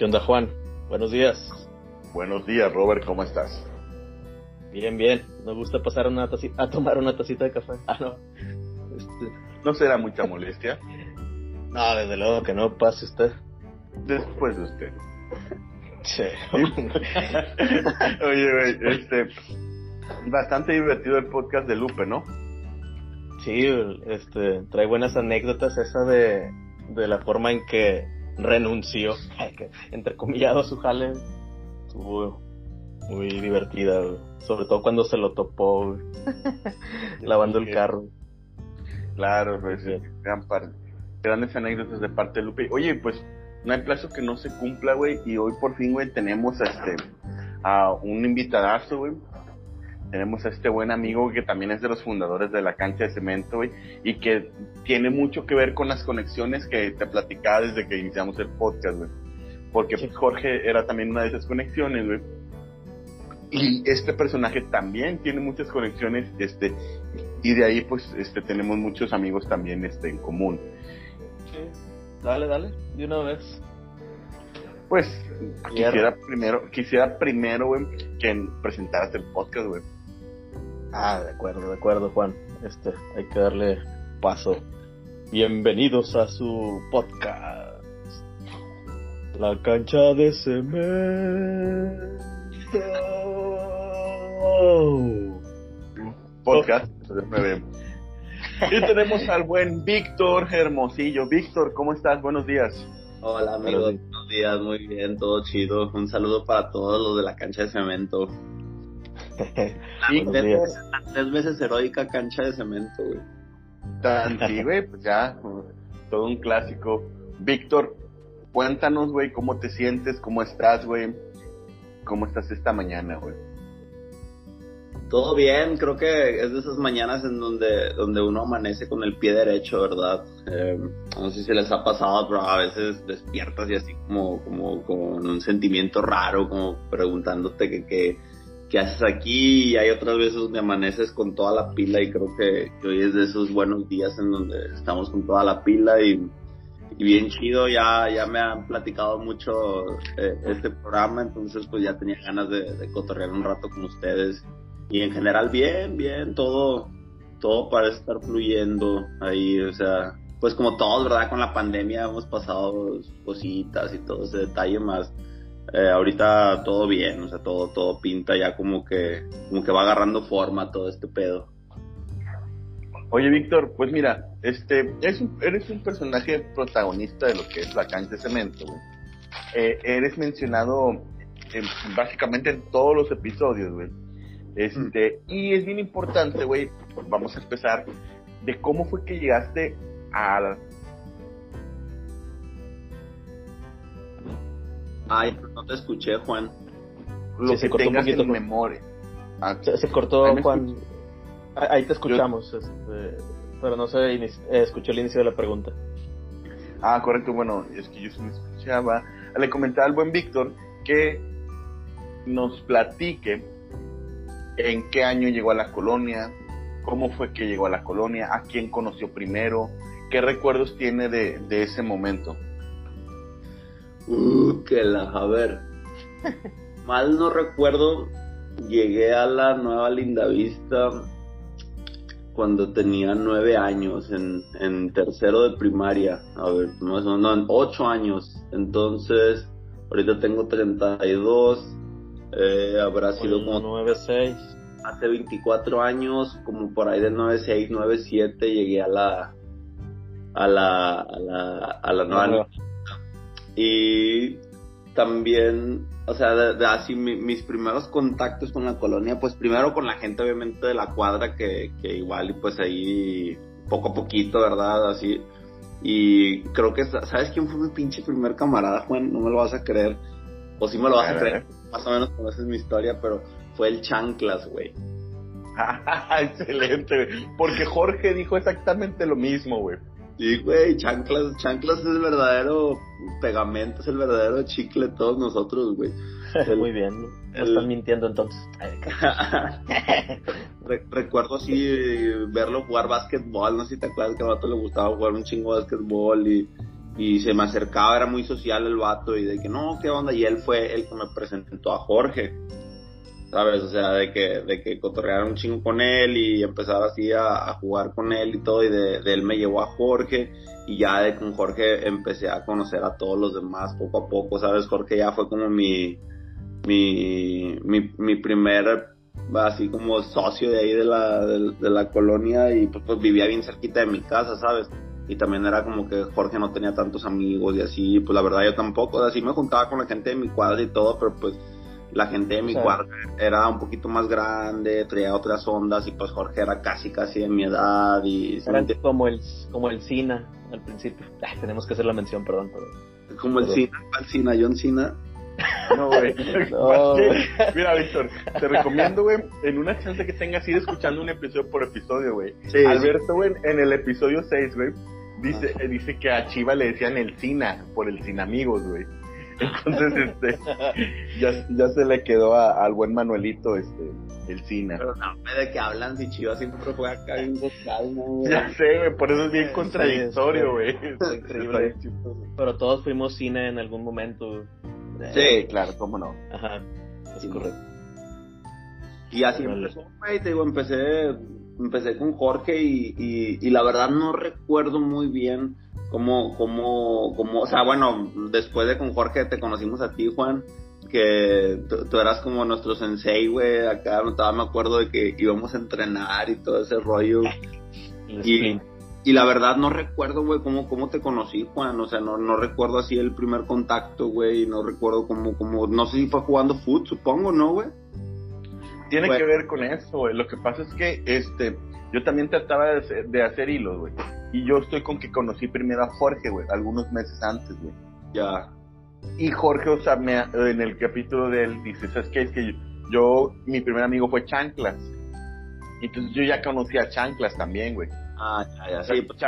¿Qué onda, Juan? Buenos días. Buenos días, Robert, ¿cómo estás? Bien, bien. Nos gusta pasar una a tomar una tacita de café. Ah, no. Este... ¿No será mucha molestia? no, desde luego que no. Pase usted. Después de usted. Sí. Oye, güey, este... Bastante divertido el podcast de Lupe, ¿no? Sí, este, trae buenas anécdotas esa de, de la forma en que renunció, entre comillas, su jale. Estuvo muy divertida, sobre todo cuando se lo topó, lavando el carro. Claro, pues, gran parte, grandes anécdotas de parte de Lupe. Oye, pues no hay plazo que no se cumpla, güey, y hoy por fin, güey, tenemos a este a un invitadazo, güey. Tenemos a este buen amigo que también es de los fundadores de la cancha de cemento, güey, y que tiene mucho que ver con las conexiones que te platicaba desde que iniciamos el podcast, güey. Porque Jorge era también una de esas conexiones, güey. Y este personaje también tiene muchas conexiones, este, y de ahí pues este tenemos muchos amigos también este en común. Dale, dale, de una vez. Pues quisiera primero, quisiera primero, güey, que presentaras el podcast, güey. Ah, de acuerdo, de acuerdo, Juan. Este, hay que darle paso. Bienvenidos a su podcast. La cancha de cemento. Podcast. Y tenemos al buen Víctor Hermosillo. Víctor, ¿cómo estás? Buenos días. Hola amigos, buenos días, muy bien, todo chido. Un saludo para todos los de la cancha de cemento. Tres, veces heroica cancha de cemento, güey. Tan, sí, güey, pues ya, todo un clásico. Víctor, cuéntanos, güey, cómo te sientes, cómo estás, güey. ¿Cómo estás esta mañana, güey? Todo bien, creo que es de esas mañanas en donde, donde uno amanece con el pie derecho, ¿verdad? Eh, no sé si les ha pasado, pero a veces despiertas y así como, como, con un sentimiento raro, como preguntándote que, que que haces aquí y hay otras veces donde amaneces con toda la pila y creo que, hoy es de esos buenos días en donde estamos con toda la pila y, bien chido, ya, ya me han platicado mucho eh, este programa, entonces pues ya tenía ganas de, de, cotorrear un rato con ustedes. Y en general bien, bien, todo, todo parece estar fluyendo ahí, o sea, pues como todos, ¿verdad? Con la pandemia hemos pasado cositas y todo ese detalle más eh, ahorita todo bien, o sea, todo, todo pinta ya como que, como que va agarrando forma todo este pedo. Oye, Víctor, pues mira, este, es eres un personaje protagonista de lo que es la cancha de cemento, güey. Eh, eres mencionado básicamente en todos los episodios, güey. Este, y es bien importante, güey, vamos a empezar, de cómo fue que llegaste a Ay, no te escuché, Juan. Lo se cortó tengas en memoria. Ah, se, cortó, Juan. Ahí te escuchamos, este, pero no se eh, escuchó el inicio de la pregunta. Ah, correcto, bueno, es que yo sí me escuchaba. Le comentaba al buen Víctor que nos platique en qué año llegó a la colonia, cómo fue que llegó a la colonia, a quién conoció primero, qué recuerdos tiene de, de ese momento. Uh, que la, a ver. Mal no recuerdo, llegué a la nueva Lindavista cuando tenía nueve años, en, en tercero de primaria. A ver, no, no, en ocho años. Entonces, ahorita tengo 32. Eh, habrá sido como. 96. Hace 24 años, como por ahí de 96, 97, llegué a la. A la. A la, a la nueva. Y también, o sea, de, así mis primeros contactos con la colonia, pues primero con la gente obviamente de la cuadra, que, que igual y pues ahí poco a poquito, ¿verdad? Así. Y creo que, ¿sabes quién fue mi pinche primer camarada, Juan? No me lo vas a creer. O sí me lo vas a, creer, más o menos conoces mi historia, pero fue el Chanclas, güey. Excelente, güey. Porque Jorge dijo exactamente lo mismo, güey. Sí, güey, chanclas, chanclas es el verdadero pegamento, es el verdadero chicle de todos nosotros, güey. Muy bien, no están mintiendo entonces. recuerdo así verlo jugar básquetbol, no sé si te acuerdas que a Vato le gustaba jugar un chingo de básquetbol y, y se me acercaba, era muy social el vato y de que no, ¿qué onda? Y él fue el que me presentó a Jorge. ¿Sabes? O sea, de que, de que cotorreara un chingo con él y empezar así a, jugar con él y todo, y de, él me llevó a Jorge, y ya de con Jorge empecé a conocer a todos los demás poco a poco, ¿sabes? Jorge ya fue como mi, mi, mi, mi primer, así como socio de ahí de la, de, la colonia, y pues, pues vivía bien cerquita de mi casa, ¿sabes? y también era como que Jorge no tenía tantos amigos y así, pues la verdad yo tampoco, así me juntaba con la gente de mi cuadra y todo, pero pues la gente de mi cuadra era un poquito más grande, traía otras ondas y pues Jorge era casi casi de mi edad y... Era como el, como el Cina al principio, tenemos que hacer la mención, perdón. como el Cina, el Cina, John Cina. No, güey. Mira, Víctor, te recomiendo, güey, en una chance que tengas, ir escuchando un episodio por episodio, güey. Alberto, güey, en el episodio 6, güey, Dice, eh, dice que a Chiva le decían el Cina, por el Sin Amigos, güey. Entonces, este, ya, ya se le quedó al buen Manuelito, este, el Cina. Pero no, de que hablan si Chiva siempre fue acá en calmo, güey. Ya sé, güey, por eso es bien contradictorio, güey. increíble. Pero todos fuimos Cina en algún momento. Sí, claro, cómo no. Ajá, es correcto. Y así empezó, güey, te digo, empecé empecé con Jorge y, y, la verdad no recuerdo muy bien cómo, cómo, cómo, o sea, bueno, después de con Jorge te conocimos a ti, Juan, que tú, eras como nuestro sensei, güey, acá no estaba, me acuerdo de que íbamos a entrenar y todo ese rollo. y, y la verdad no recuerdo, güey, cómo, cómo te conocí, Juan, o sea, no, no recuerdo así el primer contacto, güey, no recuerdo cómo, cómo, no sé si fue jugando foot, supongo, ¿no, güey? Tiene que ver con eso, güey. Lo que pasa es que este, yo también trataba de hacer, de hacer hilos, güey. Y yo estoy con que conocí primero a Jorge, güey, algunos meses antes, güey. Ya. Y Jorge, o sea, me, en el capítulo de él dice, ¿sabes qué? Es que yo, mi primer amigo fue Chanclas. Entonces yo ya conocí a Chanclas también, güey. Ah, ya, ya. Sí, pues,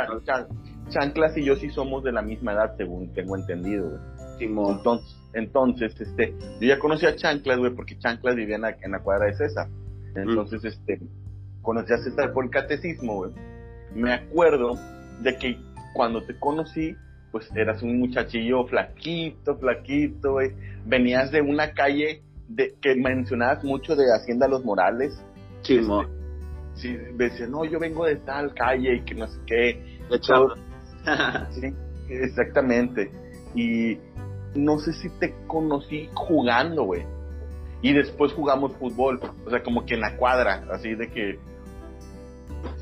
Chanclas y yo sí somos de la misma edad, según tengo entendido, güey. Entonces, entonces, este, yo ya conocí a Chanclas, güey, porque Chanclas vivía en la, cuadra de César. Entonces, este, conocí a César por el catecismo, güey. Me acuerdo de que cuando te conocí, pues eras un muchachillo flaquito, flaquito, güey. Venías de una calle de, que mencionabas mucho de Hacienda Los Morales. Sí, este, sí, decía, no, yo vengo de tal calle y que no sé qué. De sí, exactamente. Y no sé si te conocí jugando, güey. Y después jugamos fútbol, o sea, como que en la cuadra, así de que,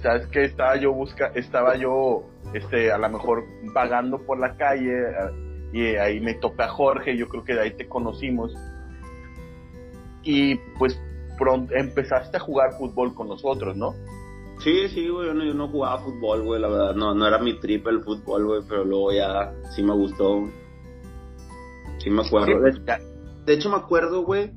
¿sabes qué? Estaba yo busca, estaba yo, este, a lo mejor vagando por la calle y ahí me topé a Jorge, yo creo que de ahí te conocimos. Y pues pronto empezaste a jugar fútbol con nosotros, ¿no? Sí, sí, güey, yo no, yo no jugaba fútbol, güey, la verdad, no, no era mi trip el fútbol, güey, pero luego ya sí me gustó. Sí me acuerdo. De, hecho me acuerdo, güey,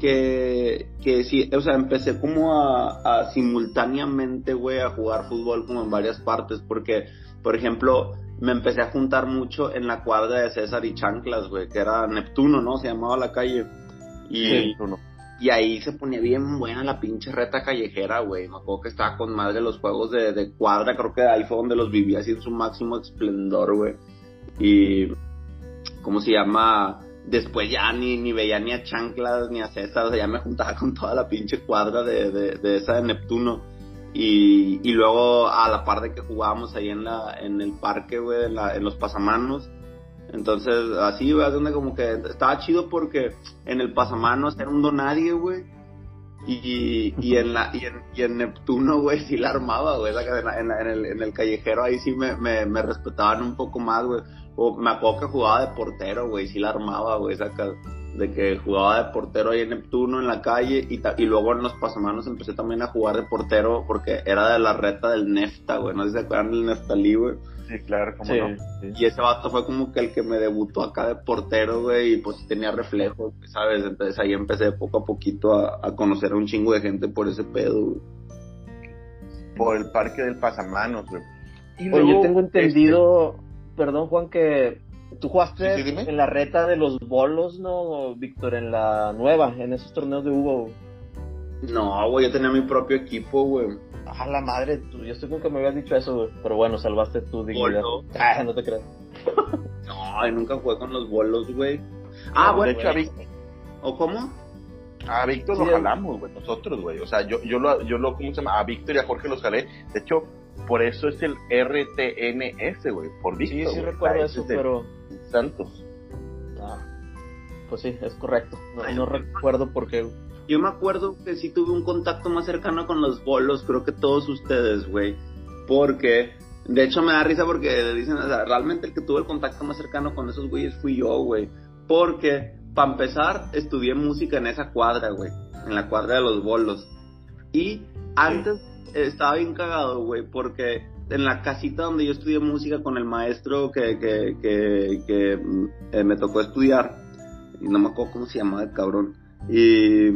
que, que sí, o sea, empecé como a, simultáneamente, güey, a jugar fútbol como en varias partes, porque, por ejemplo, me empecé a juntar mucho en la cuadra de César y Chanclas, güey, que era Neptuno, ¿no? Se llamaba la calle. Y, y ahí se ponía bien buena la pinche reta callejera, güey. Me acuerdo que estaba con madre los juegos de, de cuadra, creo que ahí fue donde los vivía así en su máximo esplendor, güey. Y ¿cómo se llama? Después ya ni, ni veía ni a Chanclas ni a César, o sea, ya me juntaba con toda la pinche cuadra de, de, esa de Neptuno. Y, y, luego a la par de que jugábamos ahí en la en el parque, güey, en, en, los pasamanos. Entonces, así, güey, donde como que estaba chido porque en el pasamanos era un donadie, güey. Y, y, en la, y, en, y en Neptuno, güey, sí la armaba, güey. En, en, el, en el callejero ahí sí me, me, me respetaban un poco más, güey. O me acuerdo que jugaba de portero, güey, sí la armaba, güey, saca de que jugaba de portero ahí en Neptuno, en la calle, y, y luego en los pasamanos empecé también a jugar de portero porque era de la reta del Nefta, güey, no sé si se acuerdan del Neftalí, güey. Sí, claro, cómo no. Y ese vato fue como que el que me debutó acá de portero, güey, y pues tenía reflejos, ¿sabes? Entonces ahí empecé poco a poquito a, conocer a un chingo de gente por ese pedo, güey. Por el parque del pasamanos, güey. Y luego, yo tengo entendido... Este, perdón Juan, que tú jugaste en la reta de los bolos, ¿no, Víctor? En la nueva, en esos torneos de Hugo. No, güey, yo tenía mi propio equipo, güey. A la madre, tú, yo estoy con que me habías dicho eso, güey. Pero bueno, salvaste tu dignidad. Ah, no te creas. No, nunca jugué con los bolos, güey. Ah, bueno. De hecho, a Víctor. ¿O cómo? A Víctor lo jalamos, güey, nosotros, güey. O sea, yo, yo, lo, yo lo, ¿cómo se llama? A Víctor y a Jorge los jalé. De hecho, por eso es el RTNS, güey, por Víctor. Sí, sí recuerdo eso, pero... Santos. Ah, pues sí, es correcto. No, no recuerdo por qué, Yo me acuerdo que sí tuve un contacto más cercano con los bolos, creo que todos ustedes, güey. Porque de hecho, me da risa porque dicen, o sea, realmente el que tuvo el contacto más cercano con esos güeyes fui yo, güey. Porque, para empezar, estudié música en esa cuadra, güey. En la cuadra de los bolos. Y antes estaba bien cagado, güey, porque en la casita donde yo estudié música con el maestro que, que, que, eh, me tocó estudiar, y no me acuerdo cómo se llamaba el cabrón, y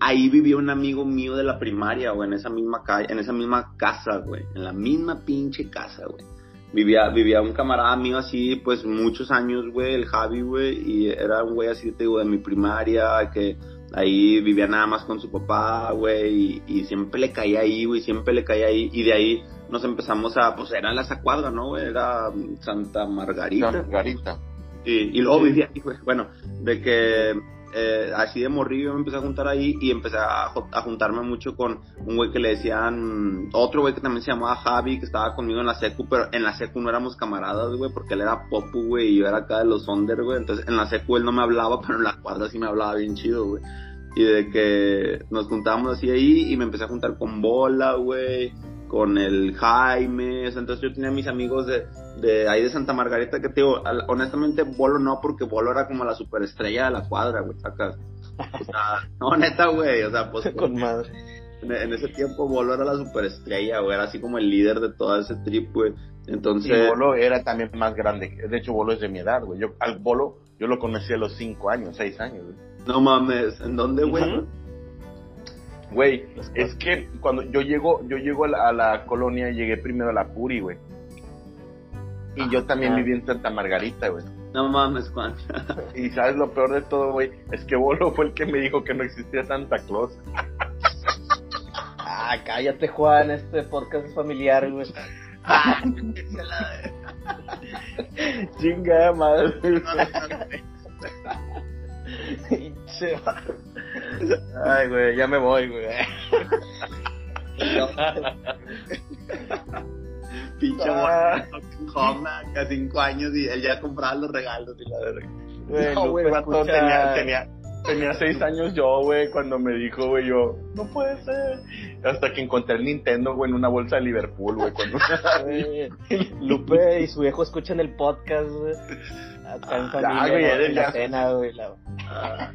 ahí vivía un amigo mío de la primaria, güey, en esa misma calle, en esa misma casa, güey, en la misma pinche casa, güey. Vivía, vivía un camarada mío así, pues muchos años, güey, el Javi, güey, y era un güey así, te digo, de mi primaria, que ahí vivía nada más con su papá, güey, y, siempre le caía ahí, güey, siempre le caía ahí, y de ahí nos empezamos a, pues era la cuadra, ¿no, güey? Era Santa Margarita. Santa Margarita. Y, y luego vivía ahí, güey, bueno, de que eh, así de morrillo me empecé a juntar ahí y empecé a, juntarme mucho con un güey que le decían, otro güey que también se llamaba Javi, que estaba conmigo en la secu, pero en la secu no éramos camaradas, güey, porque él era popu, güey, y yo era acá de los under, güey, entonces en la secu él no me hablaba, pero en la cuadra sí me hablaba bien chido, güey. Y de que nos juntábamos así ahí y me empecé a juntar con Bola, güey, con el Jaime, entonces yo tenía mis amigos de, de ahí de Santa Margarita que te digo, honestamente Bolo no, porque Bolo era como la superestrella de la cuadra, güey, sacas. O sea, no, neta, güey, o sea, pues. Con madre. En, ese tiempo Bolo era la superestrella, güey, era así como el líder de todo ese trip, güey. Entonces. Y Bolo era también más grande, de hecho Bolo es de mi edad, güey. Yo, al Bolo, yo lo conocí a los 5 años, 6 años, güey. No mames, ¿en dónde, güey? Güey, es que cuando yo llego, yo llego a la, colonia, llegué primero a la Puri, güey. Y yo también viví en Santa Margarita, güey. No mames, Juan. y sabes lo peor de todo, güey, es que Bolo fue el que me dijo que no existía Santa Claus. ah, cállate, Juan, este podcast es familiar, güey. Chinga madre. Se va. Ay, güey, ya me voy, güey. Pinche ah. a cinco años y él ya compraba los regalos y la verga. no, güey, tenía, tenía, tenía seis años yo, güey, cuando me dijo, güey, yo, no puede ser. Hasta que encontré el Nintendo, güey, en una bolsa de Liverpool, güey. Cuando... Lupe y su viejo escuchan el podcast, güey. Acá en ah, familia, güey, en la cena, güey. La... Ah.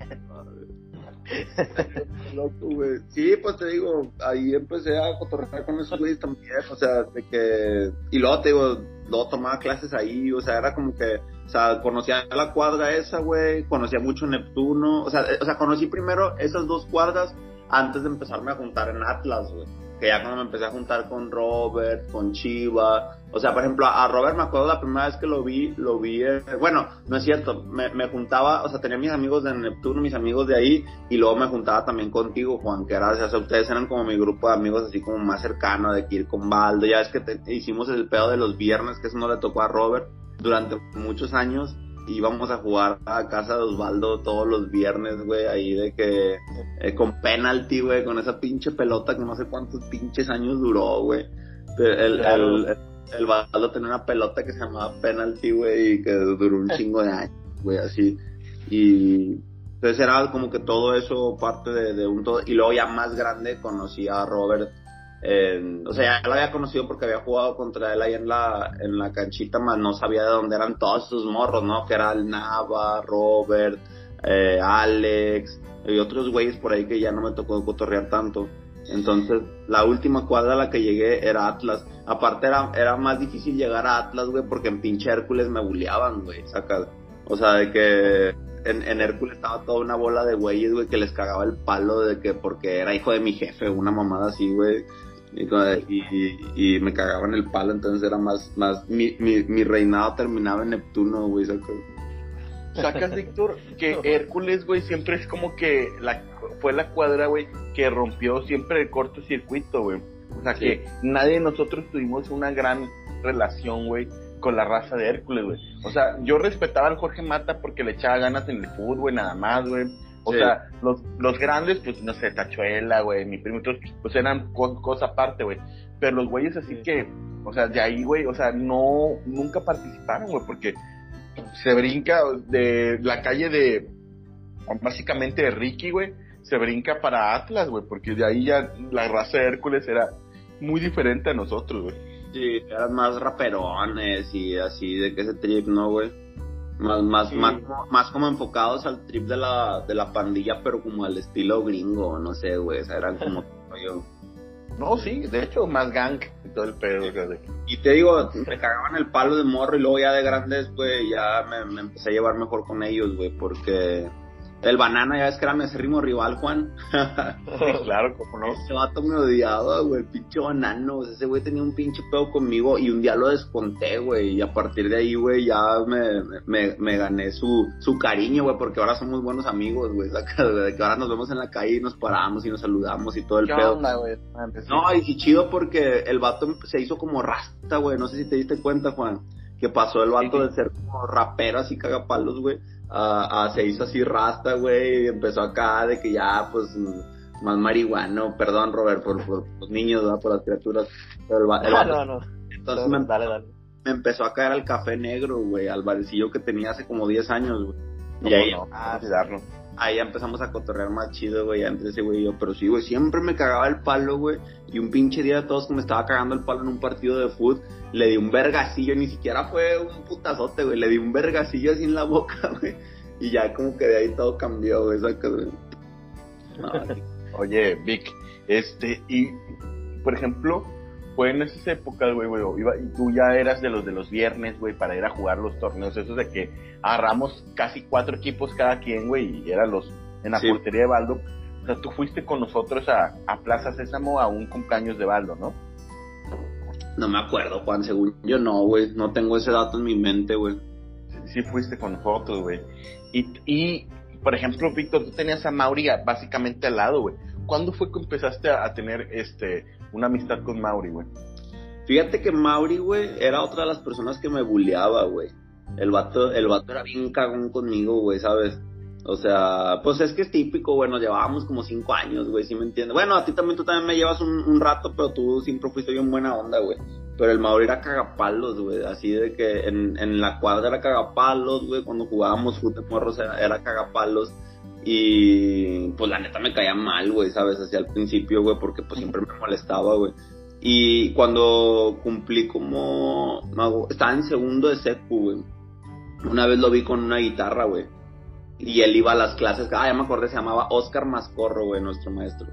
Loco, güey. Sí, pues te digo, ahí empecé a cotorrear con esos güeyes también, o sea, de que. Y luego te digo, luego tomaba clases ahí, o sea, era como que. O sea, conocía la cuadra esa, güey, conocía mucho Neptuno, o sea, o sea, conocí primero esas dos cuadras antes de empezarme a juntar en Atlas, güey que ya cuando me empecé a juntar con Robert, con Chiva, o sea, por ejemplo, a Robert me acuerdo la primera vez que lo vi, lo vi, eh, bueno, no es cierto, me, juntaba, o sea, tenía mis amigos de Neptuno, mis amigos de ahí, y luego me juntaba también contigo, Juan, que era, o sea, ustedes eran como mi grupo de amigos así como más cercano, de que ir con Baldo, ya es que hicimos el pedo de los viernes, que eso no le tocó a Robert, durante muchos años, íbamos a jugar a casa de Osvaldo todos los viernes, güey, ahí de que eh, con penalti, güey, con esa pinche pelota que no sé cuántos pinches años duró, güey. El, el, el, Osvaldo tenía una pelota que se llamaba penalti, güey, y que duró un chingo de años, güey, así. Y entonces era como que todo eso parte de, de un todo. Y luego ya más grande conocí a Robert o sea, ya lo había conocido porque había jugado contra él ahí en la, en la canchita, más no sabía de dónde eran todos esos morros, ¿no? Que era el Nava, Robert, eh, Alex y otros güeyes por ahí que ya no me tocó cotorrear tanto. Entonces, la última cuadra a la que llegué era Atlas. Aparte, era, era más difícil llegar a Atlas, güey, porque en pinche Hércules me bulleaban, güey, saca. O sea, de que en, en Hércules estaba toda una bola de güeyes, güey, que les cagaba el palo de que porque era hijo de mi jefe, una mamada así, güey. Y, y, me cagaban el palo, entonces era más, más, mi, mi, mi reinado terminaba en Neptuno, güey, Sacas, Víctor, que Hércules, güey, siempre es como que la, fue la cuadra, güey, que rompió siempre el cortocircuito, güey. O sea, que nadie de nosotros tuvimos una gran relación, güey, con la raza de Hércules, güey. O sea, yo respetaba al Jorge Mata porque le echaba ganas en el fútbol, nada más, güey. O sea, los, los grandes, pues, no sé, Tachuela, güey, mi primo, pues eran cosa aparte, güey. Pero los güeyes así que, o sea, de ahí, güey, o sea, no, nunca participaron, güey, porque se brinca de la calle de, básicamente de Ricky, güey, se brinca para Atlas, güey, porque de ahí ya la raza de Hércules era muy diferente a nosotros, güey. Sí, eran más raperones y así, de que ese trip, ¿no, güey? Más, más, más, más como enfocados al trip de la, de la pandilla, pero como al estilo gringo, no sé, güey, o sea, eran como yo. No, sí, de hecho, más gang y todo el pedo. Y te digo, me cagaban el palo de morro y luego ya de grandes, güey, ya me, me empecé a llevar mejor con ellos, güey, porque el banana, ya ves que era mi acérrimo rival, Juan. claro, como no. Ese vato me odiaba, güey, pinche banano. ese güey tenía un pinche pedo conmigo y un día lo desconté, güey. Y a partir de ahí, güey, ya me, me, me gané su, su cariño, güey, porque ahora somos buenos amigos, güey. De que ahora nos vemos en la calle y nos paramos y nos saludamos y todo el pedo. Onda, güey? No, y sí chido porque el vato se hizo como rasta, güey. No sé si te diste cuenta, Juan. Que pasó el vato de ser como rapero así cagapalos, güey uh, se hizo así rasta, güey, y empezó acá de que ya, pues, más marihuano, perdón, Robert, por, los niños, ¿verdad? por las criaturas. Pero el, no, no, no. Entonces me, dale, dale. me, empezó a caer al café negro, güey, al barecillo que tenía hace como 10 años, güey. Y ahí, no? ah, ahí empezamos a cotorrear más chido, güey, entre ese güey y yo. Pero sí, güey, siempre me cagaba el palo, güey. Y un pinche día de todos que me estaba cagando el palo en un partido de fútbol, le di un vergacillo, ni siquiera fue un putazote, güey. Le di un vergacillo así en la boca, güey. Y ya como que de ahí todo cambió, güey. Oye, Vic, este, y por ejemplo, fue en esas épocas, güey, güey, y tú ya eras de los de los viernes, güey, para ir a jugar los torneos, esos de que agarramos casi cuatro equipos cada quien, güey, y eran los en la portería de Baldo. O sea, tú fuiste con nosotros a, a Plaza Sésamo a un cumpleaños de Baldo, ¿no? No me acuerdo, Juan, según yo no, güey, no tengo ese dato en mi mente, güey. Sí, fuiste con nosotros, güey. Y, y, por ejemplo, Víctor, tú tenías a Mauri básicamente al lado, güey. ¿Cuándo fue que empezaste a, tener este una amistad con Mauri, güey? Fíjate que Mauri, güey, era otra de las personas que me bulleaba, güey. El vato, el vato era bien cagón conmigo, güey, ¿sabes? O sea, pues es que es típico, güey, nos llevábamos como cinco años, güey, ¿sí me entiendes? Bueno, a ti también, tú también me llevas un, un rato, pero tú siempre fuiste bien buena onda, güey. Pero el Mauri era cagapalos, güey, así de que en, en la cuadra era cagapalos, güey, cuando jugábamos fútbol morros era, era cagapalos. Y pues la neta me caía mal, güey, ¿sabes? Así al principio, güey, porque pues siempre me molestaba, güey. Y cuando cumplí como... Estaba en segundo de secu, güey. Una vez lo vi con una guitarra, güey y él iba a las clases, ah, ya me acordé, se llamaba Oscar Mascorro, güey, nuestro maestro.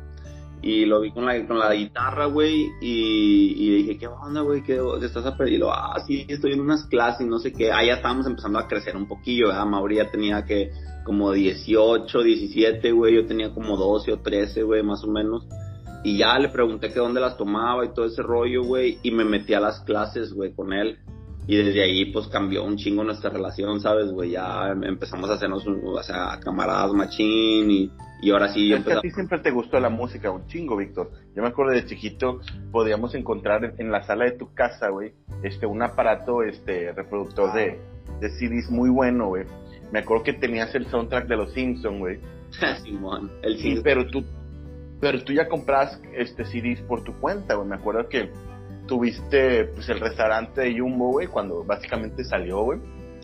Y lo vi con la, con la guitarra, güey, y, y dije, ¿qué onda, güey? ¿Qué estás a pedir? ah, sí, estoy en unas clases, no sé qué. Ah, ya estábamos empezando a crecer un poquillo, ¿verdad? Mauri ya tenía que como 18, 17, güey, yo tenía como 12 o 13, güey, más o menos. Y ya le pregunté que dónde las tomaba y todo ese rollo, güey, y me metí a las clases, güey, con él. Y desde ahí, pues cambió un chingo nuestra relación, ¿sabes, güey? Ya empezamos a hacernos, o sea, camaradas machín y, y ahora sí. Es que a ti siempre te gustó la música, un chingo, Víctor. Yo me acuerdo de chiquito, podíamos encontrar en la sala de tu casa, güey, este, un aparato, este, reproductor de, de CDs muy bueno, güey. Me acuerdo que tenías el soundtrack de los Simpsons, güey. Simón, el sí, pero tú, pero tú ya compras este CDs por tu cuenta, güey. Me acuerdo que tuviste pues el restaurante de Jumbo, güey, cuando básicamente salió, güey.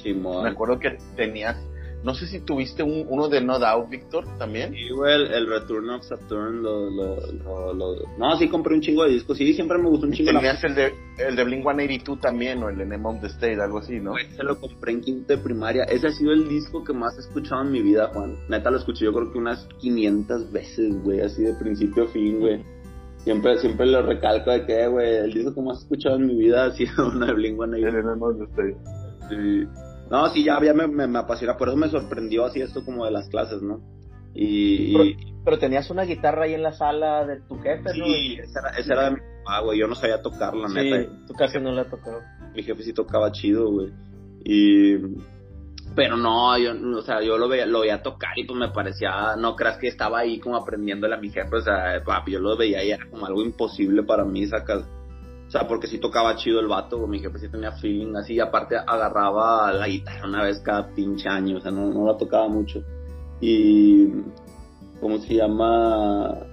Me acuerdo que tenías no sé si tuviste un, uno de No Doubt, Víctor, también. Sí, güey, el, Return of Saturn, lo, lo, lo, No, sí compré un chingo de discos, sí, siempre me gustó un chingo. Tenías el de, el de Blink-182 también, o el de Name of the State, algo así, ¿no? Güey, se lo compré en quinto de primaria. Ese ha sido el disco que más he escuchado en mi vida, Juan. Neta, lo escuché yo creo que unas 500 veces, güey, así de principio a fin, güey. Siempre, siempre lo recalco de que, güey, el disco que más he escuchado en mi vida ha sido uno de Blink-182. El de Name of the State. Sí. No, sí, ya, ya me, me, apasiona, por eso me sorprendió así esto como de las clases, ¿no? Y... Pero, tenías una guitarra ahí en la sala de tu jefe, ¿no? Sí, esa era, esa era de mi papá, güey, yo no sabía tocar, la sí, neta. tu casi no la tocó. Mi jefe sí tocaba chido, güey. Y... Pero no, yo, o sea, yo lo veía, lo veía tocar y pues me parecía, no creas que estaba ahí como aprendiéndole a mi jefe, o sea, yo lo veía y era como algo imposible para mí, sacas sea, porque sí tocaba chido el vato, mi jefe sí tenía feeling así, y aparte agarraba la guitarra una vez cada pinche año, o sea, no, no la tocaba mucho. Y, ¿cómo se llama?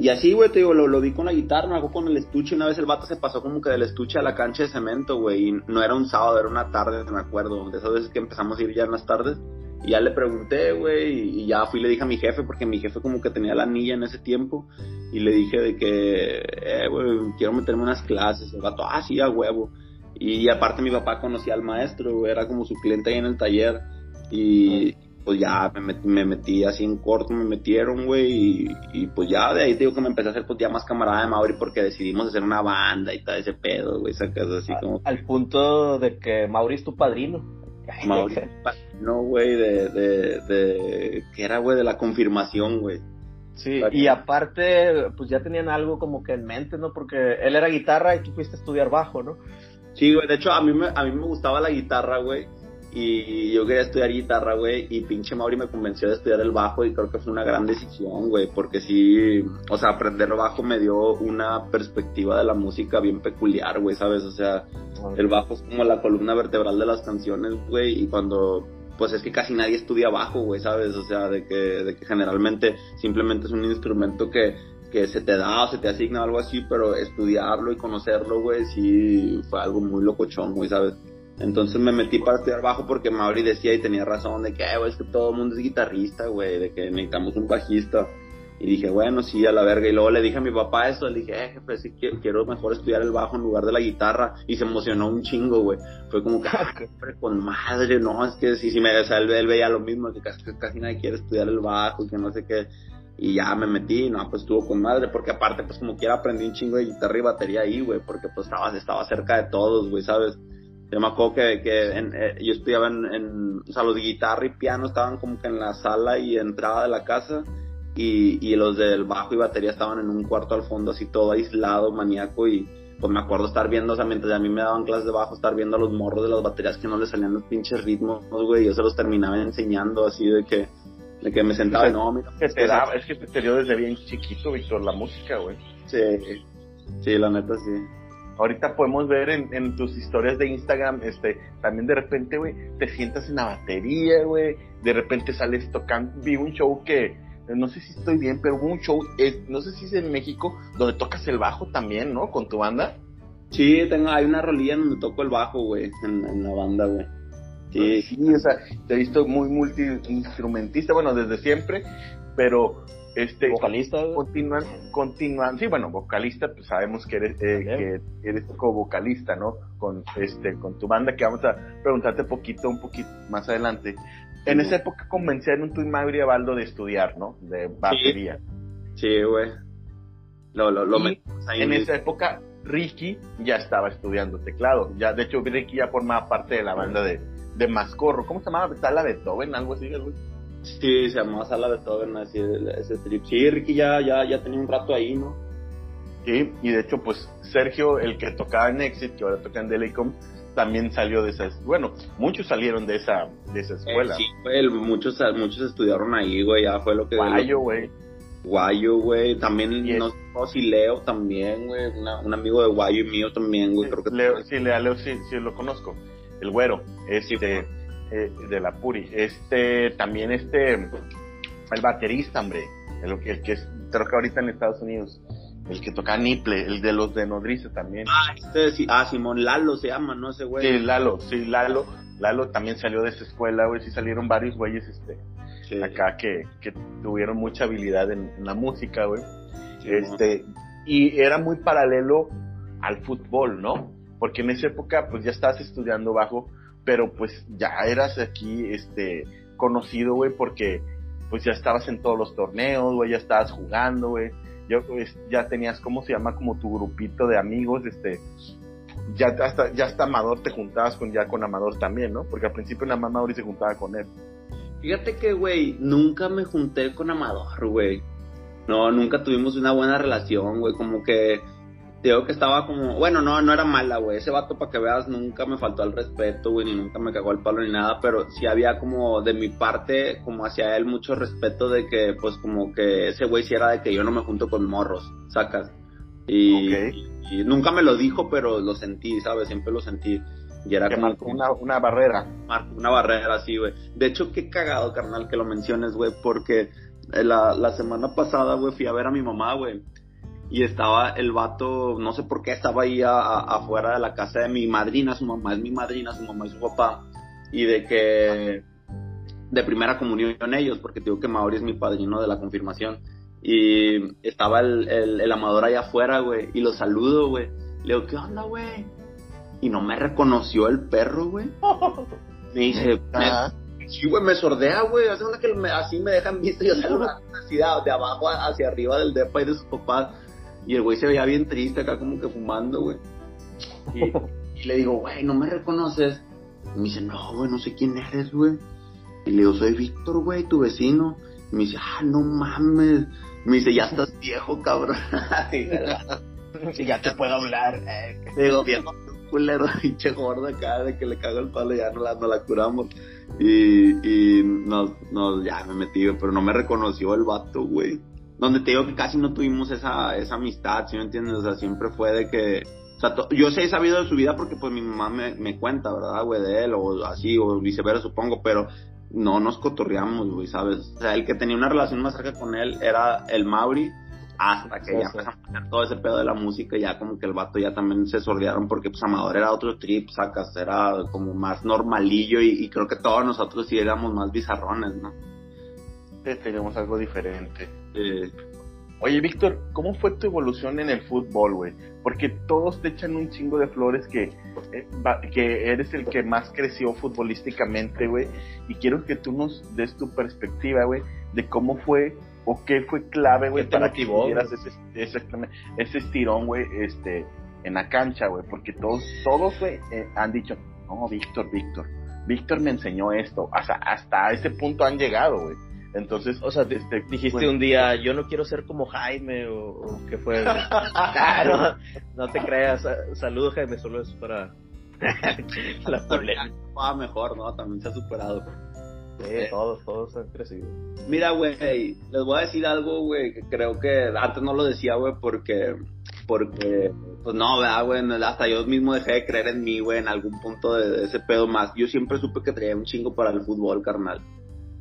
Y así, güey, te digo, lo, lo vi con la guitarra, me hago con el estuche. Una vez el vato se pasó como que del estuche a la cancha de cemento, güey. Y no era un sábado, era una tarde, me acuerdo. De esas veces que empezamos a ir ya en las tardes. Y ya le pregunté, güey, y ya fui y le dije a mi jefe, porque mi jefe como que tenía la anilla en ese tiempo. Y le dije de que, eh, güey, quiero meterme unas clases. El vato, ah, sí, a huevo. Y aparte mi papá conocía al maestro, era como su cliente ahí en el taller. Y, pues ya me metí, me metí así en corto, me metieron, güey, y, pues ya de ahí te digo que me empecé a hacer pues ya más camarada de Mauri porque decidimos hacer una banda y tal ese pedo, güey, sacas así como... Al punto de que Mauri es tu padrino. Mauri no, güey, de, de, de, que era, güey, de la confirmación, güey. Sí, y aparte, pues ya tenían algo como que en mente, ¿no? Porque él era guitarra y tú fuiste a estudiar bajo, ¿no? Sí, güey, de hecho a mí me, a mí me gustaba la guitarra, güey y yo quería estudiar guitarra, güey, y pinche Mauri me convenció de estudiar el bajo y creo que fue una gran decisión, güey, porque sí, o sea, aprender bajo me dio una perspectiva de la música bien peculiar, güey, ¿sabes? O sea, el bajo es como la columna vertebral de las canciones, güey, y cuando pues es que casi nadie estudia bajo, güey, ¿sabes? O sea, de que, de que generalmente simplemente es un instrumento que, que se te da o se te asigna algo así, pero estudiarlo y conocerlo, güey, sí fue algo muy locochón, güey, ¿sabes? Entonces me metí para estudiar bajo porque Mauri decía y tenía razón de que, güey, es que todo el mundo es guitarrista, güey, de que necesitamos un bajista. Y dije, bueno, sí, a la verga. Y luego le dije a mi papá eso, le dije, eh, jefe, sí, quiero mejor estudiar el bajo en lugar de la guitarra. Y se emocionó un chingo, güey. Fue como que, ah, con madre, no, es que sí, sí, me, o sea, él, veía lo mismo, que casi, casi nadie quiere estudiar el bajo, y que no sé qué. Y ya me metí, no, pues estuvo con madre, porque aparte, pues como quiera aprendí un chingo de guitarra y batería ahí, güey, porque pues estaba, estaba cerca de todos, güey, ¿sabes? Yo me acuerdo que, que eh, yo estudiaba en, en, o sea, los de guitarra y piano estaban como que en la sala y entrada de la casa y, y los del bajo y batería estaban en un cuarto al fondo así todo aislado, maníaco y pues me acuerdo estar viendo, o sea, mientras a mí me daban clases de bajo, estar viendo a los morros de las baterías que no les salían los pinches ritmos, güey, yo se los terminaba enseñando así de que, de que me sentaba, no, mira. Que te da, es que te dio desde bien chiquito, Víctor, la música, güey. Sí, sí, la neta sí. Ahorita podemos ver en, tus historias de Instagram, este, también de repente, güey, te sientas en la batería, güey, de repente sales tocando, vi un show que, no sé si estoy bien, pero hubo un show, no sé si es en México, donde tocas el bajo también, ¿no? Con tu banda. Sí, tengo, hay una rolilla donde toco el bajo, güey, en, la banda, güey. Sí. sí, o sea, te he visto muy multi-instrumentista, bueno, desde siempre, pero este, vocalista. Continúan, continúan, sí, bueno, vocalista, pues sabemos que eres, eh, que eres co-vocalista, ¿no? Con, este, con tu banda, que vamos a preguntarte poquito, un poquito más adelante. En esa época convencieron tu y Magri Baldo de estudiar, ¿no? De batería. Sí, güey. lo, lo, lo en esa época, Ricky ya estaba estudiando teclado. Ya, de hecho, Ricky ya formaba parte de la banda de, de Mascorro. ¿Cómo se llamaba? ¿Sala Beethoven? Algo así, güey. Sí, se llamaba Sala Beethoven, así, ese trip. Sí, Ricky ya, ya, ya tenía un rato ahí, ¿no? Sí, y de hecho, pues Sergio, el que tocaba en Exit, que ahora toca en Delicom, también salió de esas, bueno, muchos salieron de esa, de esa escuela. sí, fue, muchos, muchos estudiaron ahí, güey, ya fue lo que... Guayo, güey. Guayo, güey, también, no sé si Leo también, güey, un amigo de Guayo y mío también, güey, creo que... Leo, sí, Leo, sí, sí lo conozco, el güero, este... Eh, de la Puri. Este, también este, el baterista, hombre, el, que es, creo que ahorita en Estados Unidos, el que toca Niple, el de los de Nodriza también. Ah, este, sí, ah, Simón Lalo se llama, ¿no? Ese güey. Sí, Lalo, sí, Lalo. Lalo también salió de esa escuela, güey, sí salieron varios güeyes, este, acá que, que tuvieron mucha habilidad en, la música, güey. este, y era muy paralelo al fútbol, ¿no? Porque en esa época, pues ya estabas estudiando bajo, pero pues ya eras aquí, este, conocido, güey, porque pues ya estabas en todos los torneos, güey, ya estabas jugando, güey, ya, pues, ya tenías, ¿cómo se llama? Como tu grupito de amigos, este, ya hasta, ya hasta Amador te juntabas con, ya con Amador también, ¿no? Porque al principio nada más Amador se juntaba con él. Fíjate que, güey, nunca me junté con Amador, güey. No, nunca tuvimos una buena relación, güey, como que digo que estaba como, bueno, no, no era mala, güey. Ese vato, para que veas, nunca me faltó al respeto, güey, ni nunca me cagó el palo ni nada, pero sí había como de mi parte, como hacia él, mucho respeto de que, pues, como que ese güey sí era de que yo no me junto con morros, sacas. Y, y, nunca me lo dijo, pero lo sentí, ¿sabes? Siempre lo sentí. Y era como una, una barrera. Una barrera, sí, güey. De hecho, qué cagado, carnal, que lo menciones, güey, porque la, la semana pasada, güey, fui a ver a mi mamá, güey. Y estaba el vato, no sé por qué, estaba ahí afuera de la casa de mi madrina, su mamá es mi madrina, su mamá es su papá. Y de que, de primera comunión ellos, porque digo que Mauri es mi padrino de la confirmación. Y estaba el, el, amador allá afuera, güey, y lo saludo, güey. Le digo, ¿qué onda, güey? Y no me reconoció el perro, güey. Me dice, Sí, güey, me sordea, güey. Hace una que así me dejan visto yo salgo así de, de, abajo hacia arriba del depa y de sus papás. Y el güey se veía bien triste acá como que fumando, güey. Y, le digo, güey, ¿no me reconoces? Y me dice, no, güey, no sé quién eres, güey. Y le digo, soy Víctor, güey, tu vecino. Y me dice, ah, no mames. Me dice, ya estás viejo, cabrón. sí, ya te puedo hablar. Eh. Digo, viejo culero, pinche gordo acá, de que le cago el palo, ya no la, no la curamos. Y, y nos, nos, ya me metí, pero no me reconoció el vato, güey. Donde te digo que casi no tuvimos esa, esa amistad, ¿sí me entiendes? O sea, siempre fue de que, o sea, yo sé he sabido de su vida porque pues mi mamá me, me cuenta, ¿verdad, güey? De él, o así, o viceversa, supongo, pero no nos cotorreamos, güey, ¿sabes? O sea, el que tenía una relación más cerca con él era el Mauri, hasta que ya empezamos a hacer todo ese pedo de la música, ya como que el vato ya también se sordearon porque pues Amador era otro trip, sacas, era como más normalillo y, creo que todos nosotros sí éramos más bizarrones, ¿no? Sí, teníamos algo diferente. Oye, Víctor, ¿cómo fue tu evolución en el fútbol, güey? Porque todos te echan un chingo de flores que, eh, que eres el que más creció futbolísticamente, güey. Y quiero que tú nos des tu perspectiva, güey, de cómo fue o qué fue clave, güey, para que tuvieras ese, ese, ese estirón, güey, este, en la cancha, güey, porque todos, todos, güey, eh, han dicho, no, Víctor, Víctor, Víctor me enseñó esto, hasta, hasta ese punto han llegado, güey. Entonces, o sea, este, dijiste un día, yo no quiero ser como Jaime o, qué fue. claro, no te creas. Saludos, Jaime, solo es para la problema. mejor, ¿no? También se ha superado. Sí, todos, todos han crecido. Mira, güey, les voy a decir algo, güey, que creo que antes no lo decía, güey, porque, porque, pues no, ¿verdad, güey? Hasta yo mismo dejé de creer en mí, güey, en algún punto de, ese pedo más. Yo siempre supe que traía un chingo para el fútbol, carnal.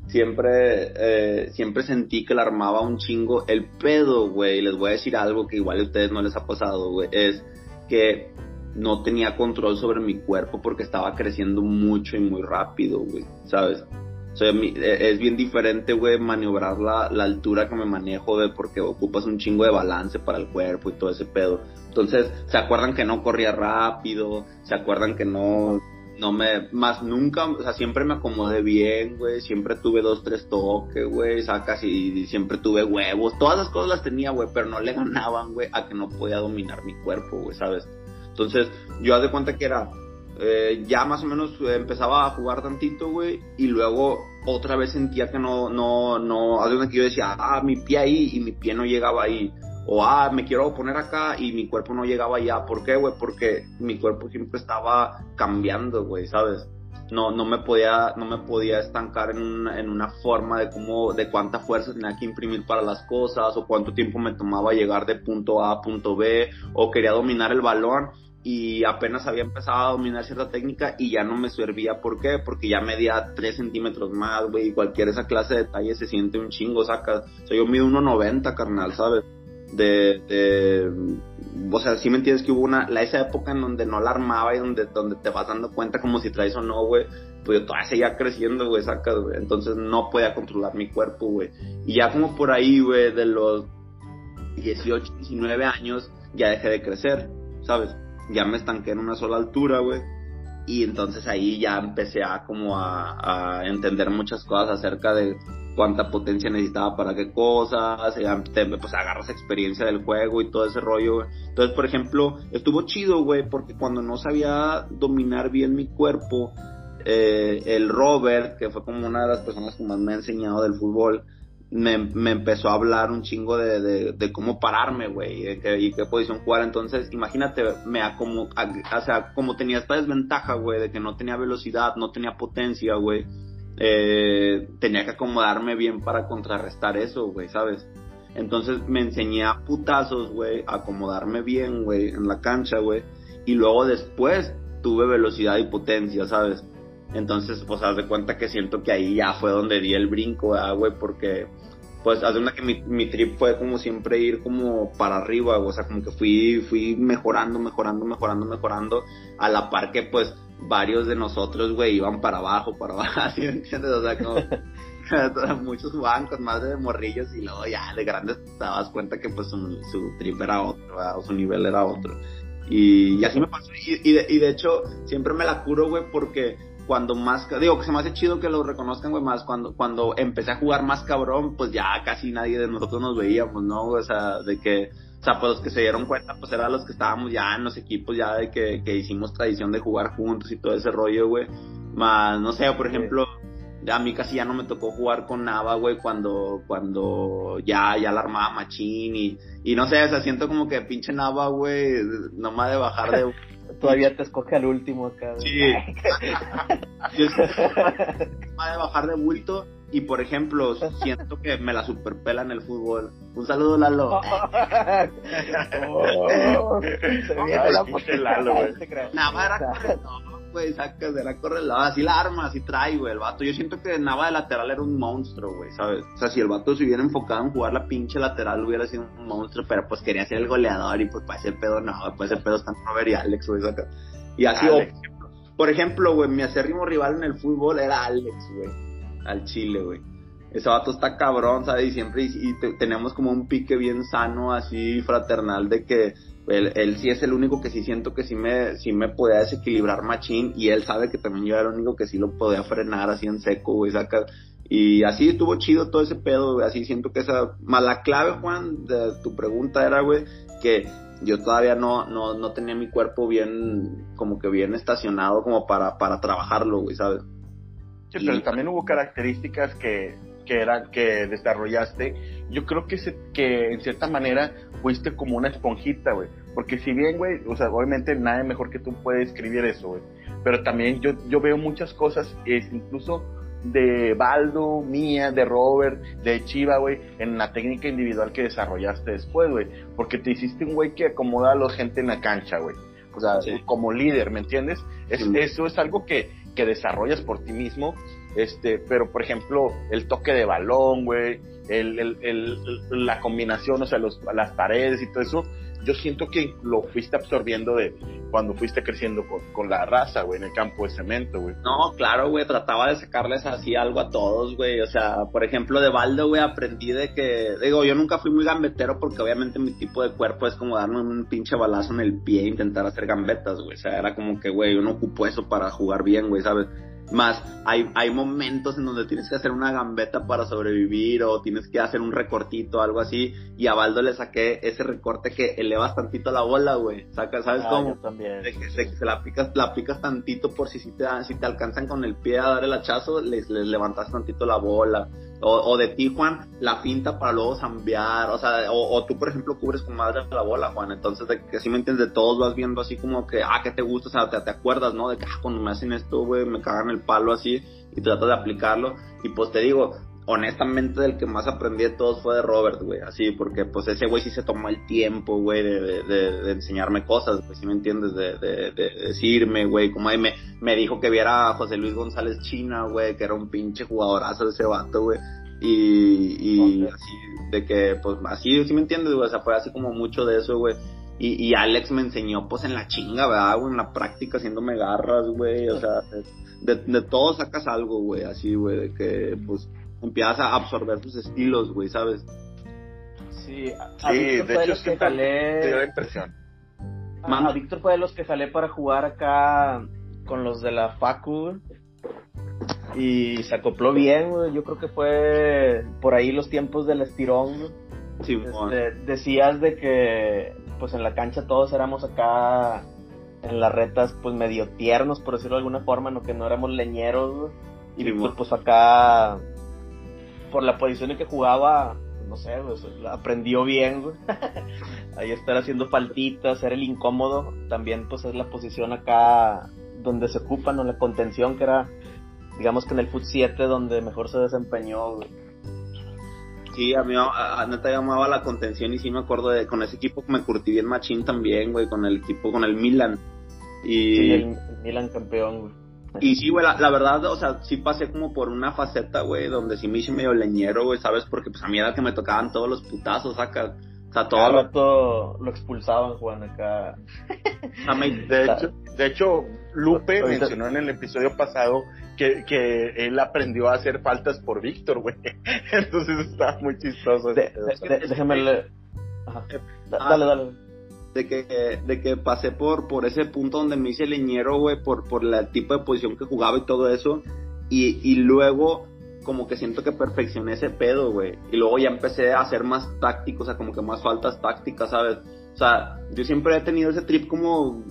Siempre, eh, siempre sentí que la armaba un chingo. El pedo, güey, les voy a decir algo que igual a ustedes no les ha pasado, güey, es que no tenía control sobre mi cuerpo porque estaba creciendo mucho y muy rápido, güey, ¿sabes? O sea, e, es bien diferente, güey, maniobrar la, la, altura que me manejo, de porque ocupas un chingo de balance para el cuerpo y todo ese pedo. Entonces, ¿se acuerdan que no corría rápido? ¿Se acuerdan que no, no me, más nunca, o sea, siempre me acomodé bien, güey, siempre tuve dos, tres toques, güey, sacas y, siempre tuve huevos, todas las cosas las tenía, güey, pero no le ganaban, güey, a que no podía dominar mi cuerpo, güey, ¿sabes? Entonces, yo haz de cuenta que era, eh, ya más o menos empezaba a jugar tantito, güey, y luego otra vez sentía que no, no, no, algo que yo decía, ah, mi pie ahí, y mi pie no llegaba ahí, o ah, me quiero poner acá, y mi cuerpo no llegaba allá, ¿por qué, güey? Porque mi cuerpo siempre estaba cambiando, güey, ¿sabes? No, no me podía, no me podía estancar en una, en una forma de cómo, de cuánta fuerza tenía que imprimir para las cosas, o cuánto tiempo me tomaba llegar de punto A a punto B, o quería dominar el balón, y apenas había empezado a dominar cierta técnica y ya no me servía. ¿Por qué? Porque ya medía 3 centímetros más, güey, y cualquier esa clase de detalle se siente un chingo, saca. O sea, yo mido 1,90, carnal, ¿sabes? De, de, o sea, sí me entiendes que hubo una, la, esa época en donde no la armaba y donde, donde te vas dando cuenta como si traes o no, güey, pues yo todavía seguía creciendo, güey, saca, güey, entonces no podía controlar mi cuerpo, güey. Y ya como por ahí, güey, de los 18, 19 años, ya dejé de crecer, ¿sabes? ya me estanqué en una sola altura, güey. Y entonces ahí ya empecé a como a, entender muchas cosas acerca de cuánta potencia necesitaba para qué cosas, ya pues agarras experiencia del juego y todo ese rollo. Entonces, por ejemplo, estuvo chido, güey, porque cuando no sabía dominar bien mi cuerpo, eh, el Robert, que fue como una de las personas que más me ha enseñado del fútbol, me, empezó a hablar un chingo de, de, cómo pararme, güey, y, y, qué posición jugar. Entonces, imagínate, me acomo, o sea, como tenía esta desventaja, güey, de que no tenía velocidad, no tenía potencia, güey, eh, tenía que acomodarme bien para contrarrestar eso, güey, ¿sabes? Entonces me enseñé a putazos, güey, a acomodarme bien, güey, en la cancha, güey. Y luego después tuve velocidad y potencia, ¿sabes? Entonces, pues haz de cuenta que siento que ahí ya fue donde di el brinco, güey, porque pues haz de cuenta que mi, mi, trip fue como siempre ir como para arriba, o sea, como que fui, fui mejorando, mejorando, mejorando, mejorando, a la par que pues varios de nosotros, güey, iban para abajo, para abajo, así, entiendes? O sea, como muchos con madre de morrillos y luego ya de grandes te dabas cuenta que pues su, su trip era otro, o su nivel era otro. Y, y así me pasó. Y, y, de, y de hecho, siempre me la curo, güey, porque cuando más, digo que se me hace chido que lo reconozcan, güey, más cuando, cuando empecé a jugar más cabrón, pues ya casi nadie de nosotros nos veíamos, ¿no? O sea, de que, o sea, pues los que se dieron cuenta, pues eran los que estábamos ya en los equipos, ya de que, que hicimos tradición de jugar juntos y todo ese rollo, güey. Más, no sé, por ejemplo, a mí casi ya no me tocó jugar con Nava, güey, cuando, cuando ya, ya la armaba Machín y, y no sé, o sea, siento como que pinche Nava, güey, nomás de bajar de Todavía te escoge al último acá. Sí. Va a bajar de bulto y por ejemplo, siento que me la superpela en el fútbol. Un saludo Lalo. oh, se viene la Lalo, güey. Nava era no, güey, sacas de la correlada, así la arma, así trae, güey, el vato. Yo siento que Nava de lateral era un monstruo, güey, ¿sabes? O sea, si el vato se hubiera enfocado en jugar la pinche lateral, hubiera sido un monstruo, pero pues quería ser el goleador y pues para ese pedo, no, pues ese pedo está en Robert y Alex, güey, saca. Y así, por ejemplo, güey, mi acérrimo rival en el fútbol era Alex, güey, al Chile, güey ese vato está cabrón, ¿sabes? Y siempre, y, tenemos como un pique bien sano, así fraternal, de que él, él, sí es el único que sí siento que sí me, sí me podía desequilibrar machín, y él sabe que también yo era el único que sí lo podía frenar así en seco, güey, saca. Y así estuvo chido todo ese pedo, güey, así siento que esa, más la clave, Juan, de tu pregunta era, güey, que yo todavía no, no, no tenía mi cuerpo bien, como que bien estacionado como para, para trabajarlo, güey, ¿sabes? Sí, pero también hubo características que que era que desarrollaste, yo creo que, se, que en cierta manera fuiste como una esponjita, güey. Porque si bien, güey, o sea, obviamente nadie mejor que tú puede escribir eso, güey. Pero también yo, yo veo muchas cosas, es incluso de Baldo, mía, de Robert, de Chiva, güey, en la técnica individual que desarrollaste después, güey. Porque te hiciste un güey que acomoda a la gente en la cancha, güey. O sea, como líder, ¿me entiendes? Es, Eso es algo que, que desarrollas por ti mismo este, pero por ejemplo, el toque de balón, güey, el, el, la combinación, o sea, los, las paredes y todo eso, yo siento que lo fuiste absorbiendo de cuando fuiste creciendo con, con la raza, güey, en el campo de cemento, güey. No, claro, güey, trataba de sacarles así algo a todos, güey. O sea, por ejemplo, de Baldo, güey, aprendí de que, digo, yo nunca fui muy gambetero porque obviamente mi tipo de cuerpo es como darme un pinche balazo en el pie e intentar hacer gambetas, güey. O sea, era como que, güey, yo no ocupo eso para jugar bien, güey, ¿sabes? Más, hay, hay momentos en donde tienes que hacer una gambeta para sobrevivir o tienes que hacer un recortito, algo así. Y a Baldo le saqué ese recorte que elevas tantito la bola, güey. Saca, ¿sabes ah, cómo? También. De que, se la picas, la picas tantito por si, si, te, si te alcanzan con el pie a dar el hachazo, les, les levantas tantito la bola. O, o, de ti, Juan, la finta para luego zambear, o sea, o, tú, por ejemplo, cubres con madre la bola, Juan, entonces, de que si me entiendes, de todos vas viendo así como que, ah, que te gusta, o sea, te, te acuerdas, ¿no? De que, ah, cuando me hacen esto, güey, me cagan el palo así, y tratas de aplicarlo, y pues te digo, honestamente, del que más aprendí de todos fue de Robert, güey, así, porque pues ese güey sí se tomó el tiempo, güey, de, de, de, enseñarme cosas, pues si me entiendes, de, de, decirme, güey, como ahí me, me dijo que viera a José Luis González China, güey, que era un pinche jugadorazo de ese vato, güey. Y, y así, de que, pues, así, si me entiendes, güey, o sea, fue así como mucho de eso, güey. Y, y Alex me enseñó, pues, en la chinga, ¿verdad, güey? En la práctica, haciéndome garras, güey, o sea, de, de todo sacas algo, güey, así, güey, de que, pues, empiezas a absorber tus estilos, güey, ¿sabes? Sí, a, sí de hecho, los que jalé... te dio la impresión. A, Víctor fue de los que jalé para jugar acá con los de la Facu, y se acopló bien, Yo creo que fue por ahí los tiempos del estirón, Sí, este, decías de que, pues en la cancha todos éramos acá en las retas, pues medio tiernos, por decirlo de alguna forma, no que no éramos leñeros, Y pues, acá, por la posición en que jugaba, no sé, aprendió bien, Ahí estar haciendo faltitas, ser el incómodo, también pues es la posición acá donde se ocupa, ¿no? La contención que era digamos que en el Foot 7 donde mejor se desempeñó. Sí, a mí a, neta llamaba la contención y sí me acuerdo de con ese equipo que me curtí bien machín también, güey, con el equipo, con el Milan. Y el, Milan campeón, güey. Y sí, güey, la, verdad, o sea, sí pasé como por una faceta, güey, donde sí me hice medio leñero, güey, ¿sabes? Porque pues a mí era que me tocaban todos los putazos acá. O sea, todo lo... lo expulsaban, Juan, acá. de, hecho, de hecho, Lupe mencionó en el episodio pasado que, que él aprendió a hacer faltas por Víctor, güey. Entonces está muy chistoso. déjame leer. Ajá. Ah, dale, dale. De que, de que pasé por, por ese punto donde me hice leñero, güey, por, por el tipo de posición que jugaba y todo eso. Y, y luego como que siento que perfeccioné ese pedo, güey. Y luego ya empecé a hacer más táctico, o sea, como que más faltas tácticas, ¿sabes? O sea, yo siempre he tenido ese trip como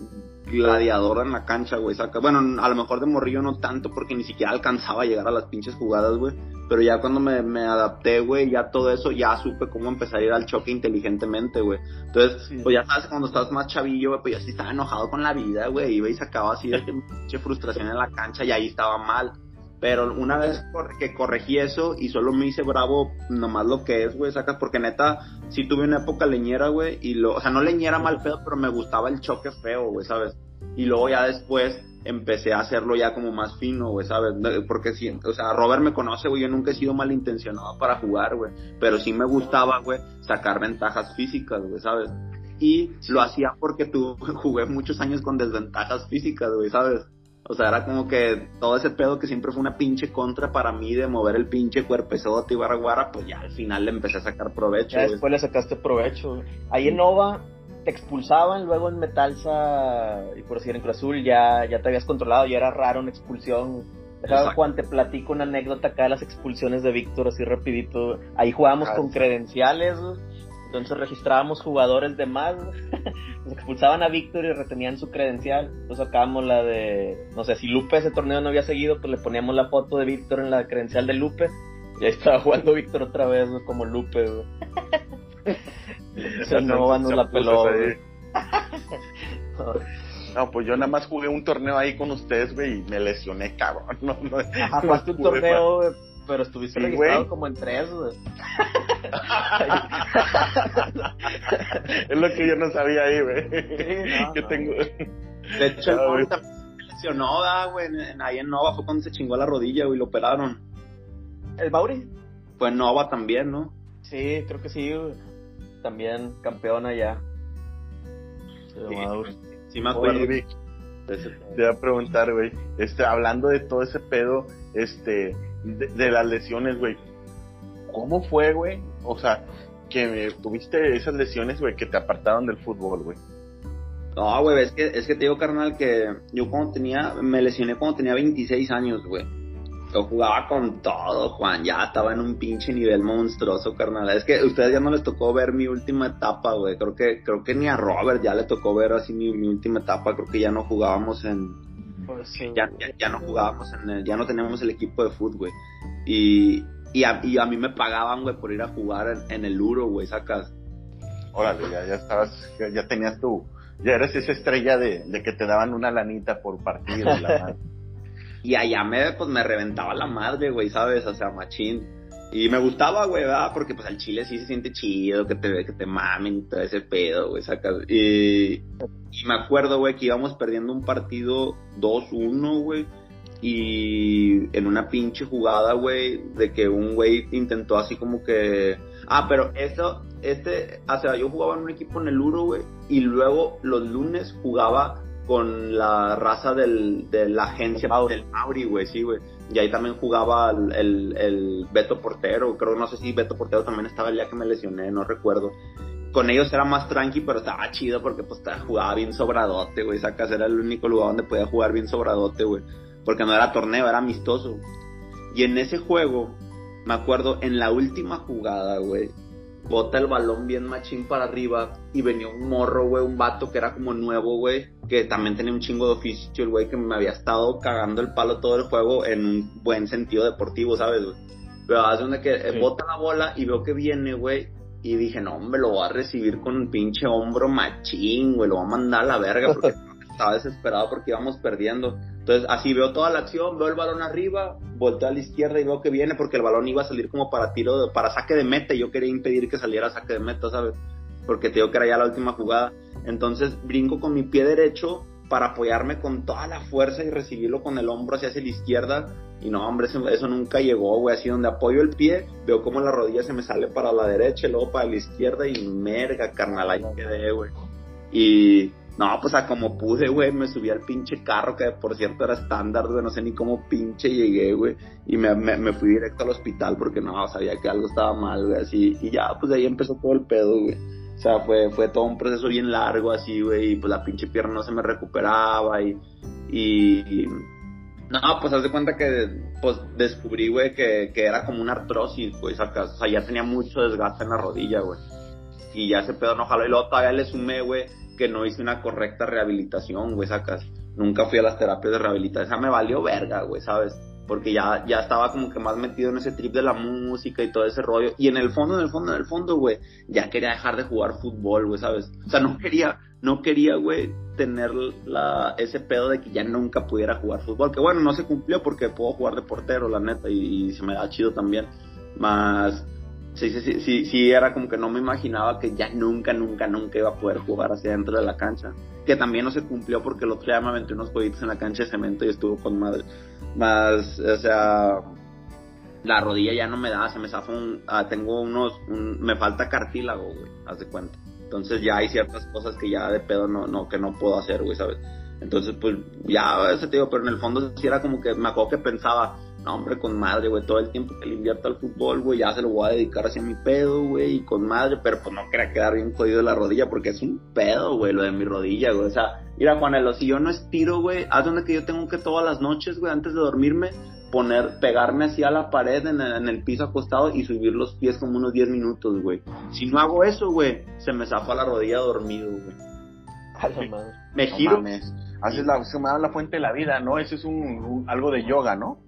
gladiador en la cancha, güey. Saca. Bueno, a lo mejor de morrillo no tanto porque ni siquiera alcanzaba a llegar a las pinches jugadas, güey. Pero ya cuando me, me adapté, güey, ya todo eso, ya supe cómo empezar a ir al choque inteligentemente, güey. Entonces, pues ya sabes, cuando estás más chavillo, güey, pues yo sí estaba enojado con la vida, güey. Iba y sacaba así de pinche frustración en la cancha y ahí estaba mal. Pero una vez que corregí eso y solo me hice bravo nomás lo que es, güey, sacas, porque neta, sí tuve una época leñera, güey, y lo, o sea, no leñera mal pedo, pero me gustaba el choque feo, güey, ¿sabes? Y luego ya después empecé a hacerlo ya como más fino, güey, ¿sabes? Porque sí, o sea, Robert me conoce, güey, yo nunca he sido malintencionado para jugar, güey, pero sí me gustaba, güey, sacar ventajas físicas, güey, ¿sabes? Y lo hacía porque tú jugué muchos años con desventajas físicas, güey, ¿sabes? O sea, era como que todo ese pedo que siempre fue una pinche contra para mí de mover el pinche cuerpezote y guara pues ya al final le empecé a sacar provecho. Ya después le sacaste provecho. Ahí en Nova te expulsaban, luego en Metalsa y por decir en Cruz Azul ya, ya te habías controlado, ya era raro una expulsión. Juan, te platico una anécdota acá de las expulsiones de Víctor, así rapidito. Ahí jugábamos con credenciales, entonces registrábamos jugadores de más, nos expulsaban a Víctor y retenían su credencial. Entonces sacábamos la de, no sé, si Lupe ese torneo no había seguido, pues le poníamos la foto de Víctor en la credencial de Lupe. Y ahí estaba jugando Víctor otra vez, como Lupe, Se no, la pelota, No, pues yo nada más jugué un torneo ahí con ustedes, güey, y me lesioné, cabrón. No, no, un torneo, pero estuviste registrado como en tres, güey. es lo que yo no sabía ahí, güey. que tengo. De hecho, el Mauri también se lesionó, güey. Ahí en Nova fue cuando se chingó la rodilla, güey, lo operaron. ¿El Mauri? Pues Nova también, ¿no? Sí, creo que sí, güey. También campeona ya. Sí, sí, me acuerdo. Oye, te iba a preguntar, güey, este, hablando de todo ese pedo, este, de, las lesiones, güey, ¿cómo fue, güey? O sea, que tuviste esas lesiones, güey, que te apartaron del fútbol, güey. No, güey, es que, es que te digo, carnal, que yo cuando tenía, me lesioné cuando tenía 26 años, güey. Yo jugaba con todo, Juan, ya estaba en un pinche nivel monstruoso, carnal. Es que a ustedes ya no les tocó ver mi última etapa, güey. Creo que, creo que ni a Robert ya le tocó ver así mi, mi última etapa. Creo que ya no jugábamos en, pues ya, ya, no jugábamos en el, ya no teníamos el equipo de fútbol, güey. Y, y, a, y a mí me pagaban, güey, por ir a jugar en, el Uro, güey, sacas. Órale, ya, ya estabas, ya, tenías tu, ya eres esa estrella de, de que te daban una lanita por partido. la y allá me, pues me reventaba la madre, güey, ¿sabes? O sea, machín. Y me gustaba, güey. Porque pues al chile sí se siente chido, que te, que te mamen y todo ese pedo, güey, sacas. Y, me acuerdo, güey, que íbamos perdiendo un partido 2-1, güey. Y en una pinche jugada, güey, de que un güey intentó así como que... Ah, pero eso, este, o sea, yo jugaba en un equipo en el Uro, güey, y luego los lunes jugaba con la raza del, de la agencia del Mauri, güey, sí, güey. Y ahí también jugaba el, el, Beto Portero, creo, no sé si Beto Portero también estaba el día que me lesioné, no recuerdo. Con ellos era más tranqui, pero estaba chido porque pues jugaba bien sobradote, güey. Esa casa era el único lugar donde podía jugar bien sobradote, güey. Porque no era torneo, era amistoso. Y en ese juego, me acuerdo, en la última jugada, güey, bota el balón bien machín para arriba y venía un morro, güey, un vato que era como nuevo, güey, que también tenía un chingo de oficio, el güey que me había estado cagando el palo todo el juego en un buen sentido deportivo, ¿sabes, güey? Pero hace donde que eh, bota la bola y veo que viene, güey, y dije, no, me lo va a recibir con un pinche hombro machín, güey, lo va a mandar a la verga porque estaba desesperado porque íbamos perdiendo. Entonces, así veo toda la acción, veo el balón arriba, volteo a la izquierda y veo que viene porque el balón iba a salir como para tiro, para saque de meta y yo quería impedir que saliera saque de meta, ¿sabes? Porque te digo que era ya la última jugada. Entonces, brinco con mi pie derecho para apoyarme con toda la fuerza y recibirlo con el hombro hacia, hacia la izquierda. Y no, hombre, eso, nunca llegó, güey. Así donde apoyo el pie, veo como la rodilla se me sale para la derecha y luego para la izquierda y merga, carnal, ahí quedé, güey. Y no, pues a como pude, güey, me subí al pinche carro, que por cierto era estándar, güey, no sé ni cómo pinche llegué, güey. Y me, me, fui directo al hospital porque no, sabía que algo estaba mal, güey, así. Y ya, pues de ahí empezó todo el pedo, güey. O sea, fue, fue todo un proceso bien largo, así, güey, y pues la pinche pierna no se me recuperaba y... y, no, pues haz de cuenta que pues descubrí, güey, que, que era como una artrosis, güey. O sea, ya tenía mucho desgaste en la rodilla, güey. Y ya ese pedo no jaló. Y luego todavía le sumé, güey, que no hice una correcta rehabilitación, güey, sacas. Nunca fui a las terapias de rehabilitación. O sea, me valió verga, güey, ¿sabes? Porque ya, ya estaba como que más metido en ese trip de la música y todo ese rollo. Y en el fondo, en el fondo, en el fondo, güey, ya quería dejar de jugar fútbol, güey, ¿sabes? O sea, no quería, no quería, güey, tener la, ese pedo de que ya nunca pudiera jugar fútbol. Que bueno, no se cumplió porque puedo jugar de portero, la neta, y, y se me da chido también. Más, sí, sí, sí, sí, era como que no me imaginaba que ya nunca, nunca, nunca iba a poder jugar hacia dentro de la cancha. Que también no se cumplió porque el otro día me aventé unos jueguitos en la cancha de cemento y estuvo con madre. Más, o sea, la rodilla ya no me da, se me zafa un, ah, tengo unos, me falta cartílago, güey, haz de cuenta. Entonces ya hay ciertas cosas que ya de pedo no, no, que no puedo hacer, güey, ¿sabes? Entonces, pues, ya, ese te digo, pero en el fondo sí era como que me acuerdo que pensaba, no, hombre, con madre, güey, todo el tiempo que le invierto al fútbol, güey, ya se lo voy a dedicar hacia mi pedo, güey, y con madre, pero pues no quería quedar bien jodido la rodilla, porque es un pedo, güey, lo de mi rodilla, güey, o sea, mira, Juanelo, si yo no estiro, güey, haz donde que yo tengo que todas las noches, güey, antes de dormirme, poner, pegarme así a la pared en el, piso acostado y subir los pies como unos 10 minutos, güey. Si no hago eso, güey, se me zafa la rodilla dormido, güey. A la madre. Me giro. Haces la, se me da la fuente de la vida, ¿no? Eso es un algo de yoga, ¿no?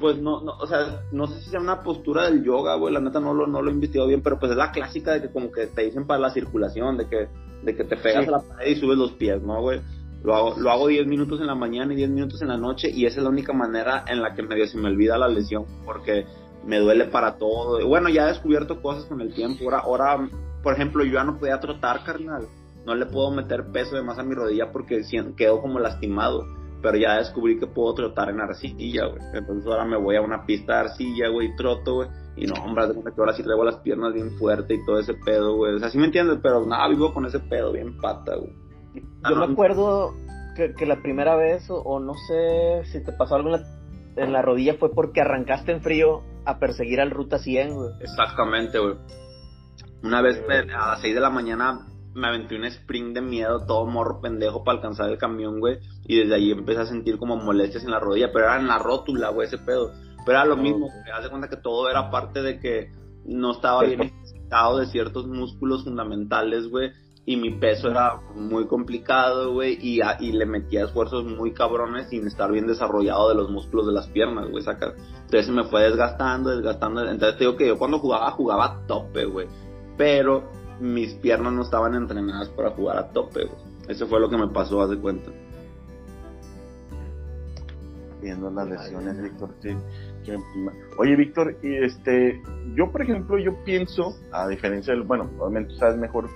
Pues no, no, o sea, no sé si sea una postura del yoga, güey, la neta no lo, no lo he investigado bien, pero pues es la clásica de que como que te dicen para la circulación, de que, de que te pegas a la pared y subes los pies, ¿no, güey? Lo hago, lo hago 10 minutos en la mañana y 10 minutos en la noche y esa es la única manera en la que medio se me olvida la lesión, porque me duele para todo. Bueno, ya he descubierto cosas con el tiempo, ahora, ahora, por ejemplo, yo ya no podía trotar, carnal, no le puedo meter peso de más a mi rodilla porque quedo como lastimado pero ya descubrí que puedo trotar en arcilla, güey. Entonces ahora me voy a una pista de arcilla, güey, y troto, güey. Y no, hombre, que ahora sí traigo las piernas bien fuerte y todo ese pedo, güey. O sea, sí me entiendes, pero nada, vivo con ese pedo bien pata, güey. Yo me acuerdo que, que, la primera vez, o, no sé si te pasó algo en la, rodilla, fue porque arrancaste en frío a perseguir al Ruta 100, güey. Exactamente, güey. Una vez a las 6 de la mañana me aventé un sprint de miedo, todo morro pendejo para alcanzar el camión, güey. Y desde ahí empecé a sentir como molestias en la rodilla, pero era en la rótula, güey, ese pedo. Pero era lo mismo, me das cuenta que todo era parte de que no estaba bien necesitado de ciertos músculos fundamentales, güey. Y mi peso era muy complicado, güey, y, y le metía esfuerzos muy cabrones sin estar bien desarrollado de los músculos de las piernas, güey, saca. Entonces se me fue desgastando, desgastando. Entonces te digo que yo cuando jugaba, jugaba a tope, güey. Pero mis piernas no estaban entrenadas para jugar a tope, güey. Eso fue lo que me pasó, haz de cuenta. Viendo las lesiones, Víctor, Oye, Víctor, y este, yo por ejemplo, yo pienso, a diferencia del, bueno, obviamente tú sabes mejor,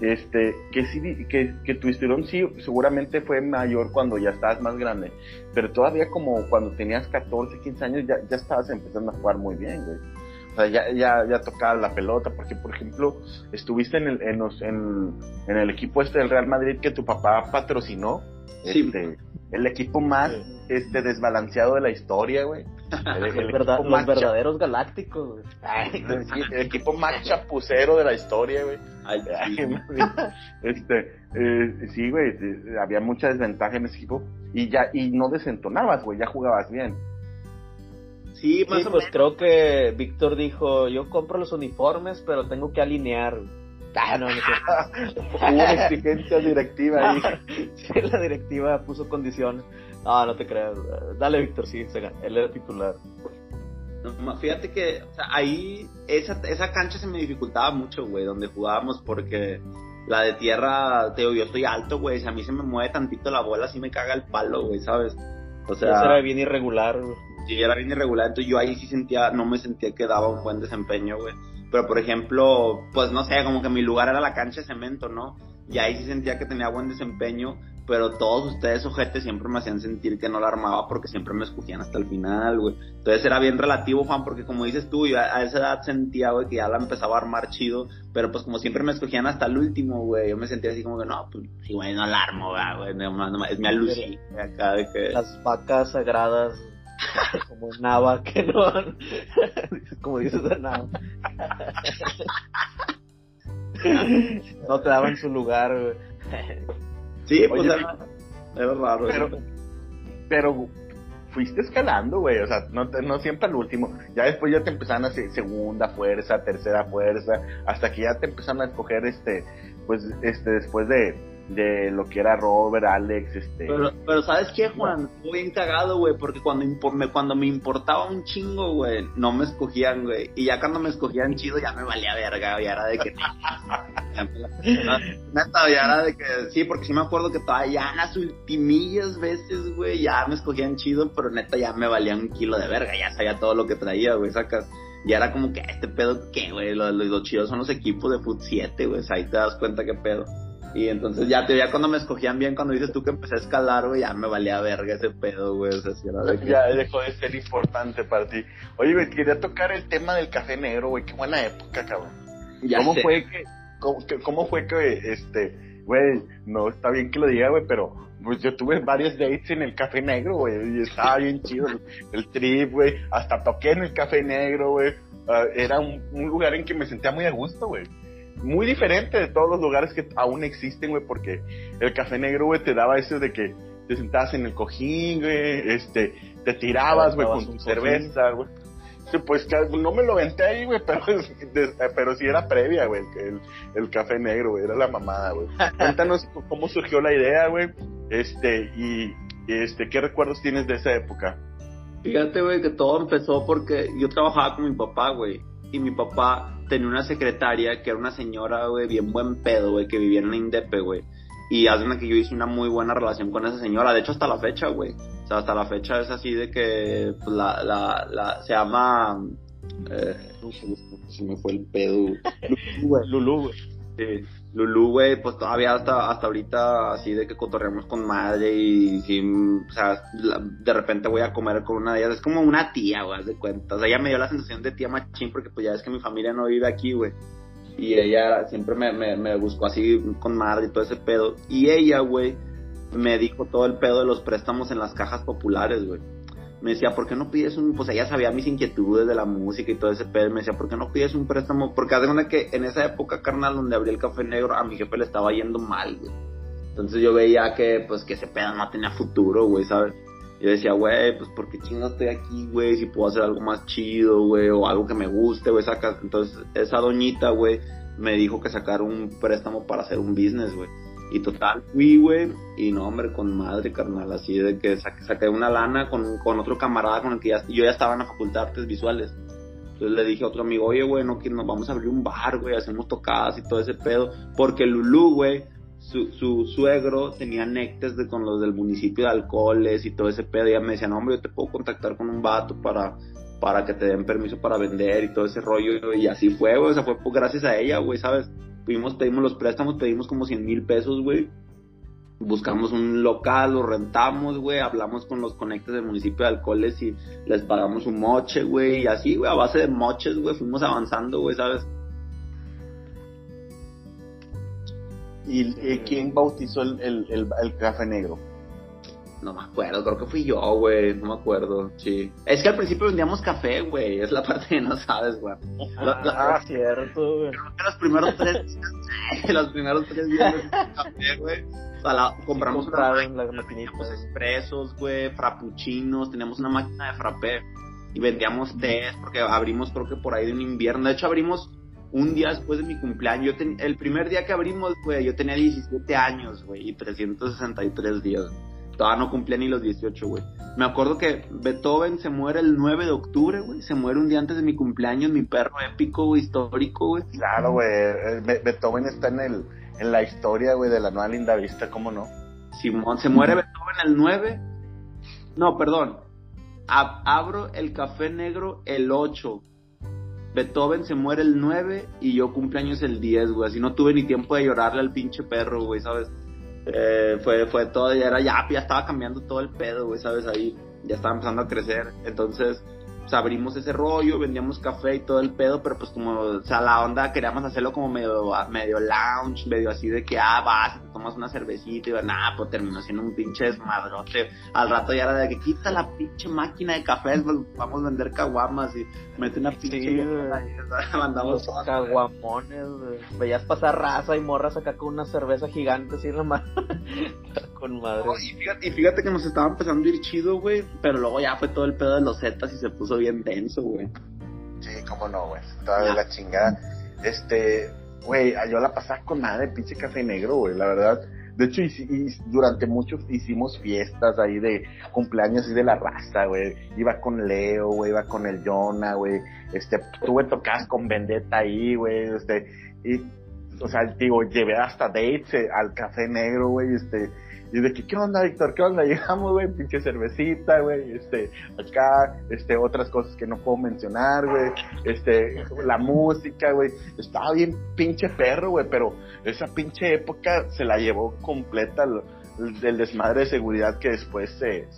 este, que sí, que, que tu estirón sí, seguramente fue mayor cuando ya estabas más grande, pero todavía como cuando tenías 14, 15 años ya, ya estabas empezando a jugar muy bien, güey ya, ya, ya tocaba la pelota, porque por ejemplo, estuviste en el, en, en, el equipo este del Real Madrid que tu papá patrocinó. Este, el equipo más este desbalanceado de la historia, güey. los verdaderos galácticos, güey. El, equipo más chapucero de la historia, güey. este, eh, sí, güey, había mucha desventaja en ese equipo y ya y no desentonabas, güey, ya jugabas bien. Sí, más pues creo que Víctor dijo, yo compro los uniformes, pero tengo que alinear. Ah, no, no Hubo una exigencia directiva ahí. sí, la directiva puso condiciones. No, no te creas. Dale, Víctor, sí, él era titular. fíjate que o sea, ahí esa, esa cancha se me dificultaba mucho, güey, donde jugábamos porque La de tierra, te digo, yo estoy alto, güey. Si a mí se me mueve tantito la bola, así me caga el palo, güey, ¿sabes? O sea. Eso era bien irregular, güey. Sí, era bien irregular. Entonces yo ahí sí sentía, no me sentía que daba un buen desempeño, güey. Pero por ejemplo, pues no sé, como que mi lugar era la cancha de cemento, ¿no? Y ahí sí sentía que tenía buen desempeño, pero todos ustedes, ojetes, siempre me hacían sentir que no la armaba porque siempre me escogían hasta el final, güey. Entonces era bien relativo, Juan, porque como dices tú, yo a esa edad sentía, güey, que ya la empezaba a armar chido, pero pues como siempre me escogían hasta el último, güey, yo me sentía así como que, no, pues sí, güey, no la armo, güey, no, es mi alucin acá de que... Las vacas sagradas como Nava que no como dices de Nava. No te daban su lugar güey. sí pues era, raro pero, pero fuiste escalando güey o sea no, no siempre al último. Ya después ya te empezaron a hacer segunda fuerza tercera fuerza hasta que ya te empezaron a escoger este pues este después de de lo que era Robert, Alex, este. Pero, pero ¿sabes qué, Juan? Fue bien cagado, güey, porque cuando, me, cuando me importaba un chingo, güey, no me escogían, güey. Y ya cuando me escogían chido, ya me valía verga, ya era de que. neta, ya era de que. Sí, porque sí me acuerdo que todavía ya las ultimillas veces, güey, ya me escogían chido, pero neta ya me valía un kilo de verga, ya sabía todo lo que traía, güey, sacas. Ya era como que este pedo, ¿qué, güey? Los, los, chidos son los equipos de Foot 7, güey. Ahí te das cuenta qué pedo. Y entonces ya te veía cuando me escogían bien, cuando dices tú que empecé a escalar, güey, ya me valía verga ese pedo, güey. O sea, Ya dejó de ser importante para ti. Oye, güey, quería tocar el tema del café negro, güey. Qué buena época, cabrón. ¿Cómo fue que, cómo, cómo fue que, este, güey, no está bien que lo diga, güey, pero pues yo tuve varios dates en el café negro, güey, y estaba bien chido el, trip, güey, hasta toqué en el café negro, güey, ah, era un, un, lugar en que me sentía muy a gusto, güey muy diferente de todos los lugares que aún existen, güey, porque el café negro, güey, te daba eso de que te sentabas en el cojín, güey, este, te tirabas, güey, con tu cerveza, güey. Sí, pues no me lo venté ahí, güey, pero, pero sí era previa, güey, el, el café negro, güey, era la mamada, güey. Cuéntanos cómo surgió la idea, güey, este, y, este, ¿qué recuerdos tienes de esa época? Fíjate, güey, que todo empezó porque yo trabajaba con mi papá, güey, y mi papá tenía una secretaria que era una señora, güey, bien buen pedo, güey, que vivía en la Indepe, güey. Y hace que yo hice una muy buena relación con esa señora. De hecho, hasta la fecha, güey. O sea, hasta la fecha es así de que pues, la, la, la, se llama... Eh, se me fue el pedo. Lulú, güey. Sí. Lulu, güey, pues todavía hasta, hasta ahorita así de que cotorreamos con madre y si, o sea, de repente voy a comer con una de ellas. Es como una tía, güey, de cuenta. O sea, ella me dio la sensación de tía machín porque pues ya es que mi familia no vive aquí, güey. Y ella siempre me, me, me buscó así con madre y todo ese pedo. Y ella, güey, me dijo todo el pedo de los préstamos en las cajas populares, güey me decía, ¿por qué no pides un...? Pues ella sabía mis inquietudes de la música y todo ese pedo. Me decía, ¿por qué no pides un préstamo? Porque hace una que en esa época, carnal, donde abrí el café negro, a mi jefe le estaba yendo mal, güey. Entonces yo veía que, pues, que ese pedo no tenía futuro, güey, ¿sabes? Yo decía, güey, pues, ¿por qué chingados estoy aquí, güey? Si puedo hacer algo más chido, güey, o algo que me guste, güey, saca. Entonces, esa doñita, güey, me dijo que sacar un préstamo para hacer un business, güey. Y total, fui, güey, y no, hombre, con madre, carnal, así de que saqué, una lana con, con, otro camarada con el que ya, yo ya estaba en la facultad de artes visuales. Entonces le dije a otro amigo, oye, güey, no, que nos vamos a abrir un bar, güey, hacemos tocadas y todo ese pedo. Porque Lulú, güey, su, su suegro tenía nectes de, con los del municipio de alcoholes y todo ese pedo. Y ella me decía, no, hombre, yo te puedo contactar con un vato para, para que te den permiso para vender y todo ese rollo. Y así fue, güey, o sea, fue gracias a ella, güey, ¿sabes? Fuimos, pedimos los préstamos, pedimos como 100 mil pesos, güey. Buscamos un local, lo rentamos, güey. Hablamos con los conectes del municipio de Alcoles y les pagamos un moche, güey. Y así, güey, a base de moches, güey, fuimos avanzando, güey, ¿sabes? ¿Y quién bautizó el, el, el café negro? No me acuerdo, creo que fui yo, güey, no me acuerdo, sí. Es que al principio vendíamos café, güey, es la parte que no sabes, güey. Ah, cierto, güey. Creo que los primeros tres días, los primeros tres días café, güey. O sea, la, compramos una máquina, las maquinitas. expresos, güey, frappuccinos, teníamos una máquina de frappé y vendíamos tés porque abrimos creo que por ahí de un invierno. De hecho, abrimos un día después de mi cumpleaños. Yo el primer día que abrimos, güey, yo tenía 17 años, güey, y 363 días. Todavía no cumplía ni los 18, güey. Me acuerdo que Beethoven se muere el 9 de octubre, güey. Se muere un día antes de mi cumpleaños, mi perro épico, güey, histórico, güey. Claro, güey. eh, Be- Beethoven está en el en la historia, güey, de la nueva linda vista, ¿cómo no? Simón, se muere Beethoven el 9. No, perdón. Ab- abro el café negro el 8. Beethoven se muere el 9 y yo cumpleaños el 10, güey. Así no tuve ni tiempo de llorarle al pinche perro, güey, ¿sabes? Eh, fue, fue todo, ya era, ya, ya estaba cambiando todo el pedo, güey, ¿sabes? Ahí ya estaba empezando a crecer. Entonces, pues abrimos ese rollo, vendíamos café y todo el pedo, pero pues como, o sea, la onda queríamos hacerlo como medio, medio lounge, medio así de que, ah, vas, te tomas una cervecita y va, nada, pues terminó siendo un pinche desmadrote. Al rato ya era de que quita la pinche máquina de café, pues, vamos a vender caguamas y mete una pinche. Sí, y, mandamos Los caguamones. Veías pasar raza y morras acá con una cerveza gigante así en la mano. con madre. No, y, fíjate, y fíjate que nos estaba empezando a ir chido, güey. Pero luego ya fue todo el pedo de los zetas y se puso bien denso, güey. Sí, cómo no, güey. Toda Ya. la chingada. Este, güey, yo la pasaba con madre, pinche café negro, güey, la verdad. De hecho, y durante muchos hicimos fiestas ahí de cumpleaños y de la raza, güey. Iba con Leo, güey, iba con el Jonah, güey. Este, tuve tocadas con Vendetta ahí, güey. Este, y, o sea, digo, llevé hasta dates eh, al café negro, güey, este. Y de que, ¿qué onda, Víctor? ¿Qué onda? Llegamos, güey, pinche cervecita, güey, este, acá, este, otras cosas que no puedo mencionar, güey, este, la música, güey, estaba bien pinche perro, güey, pero esa pinche época se la llevó completa el, el desmadre de seguridad que después se,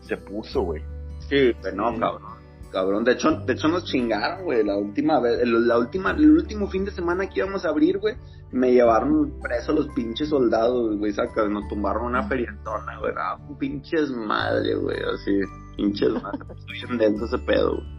se puso, güey. Sí, pero no, Sí. cabrón. Cabrón, de hecho, de hecho nos chingaron, güey, la última vez, la última, el último fin de semana que íbamos a abrir, güey, me llevaron preso los pinches soldados, güey, saca, nos tumbaron una ferientona, güey, un pinches madre, güey, así, pinches madre, estoy bien dentro ese pedo, güey.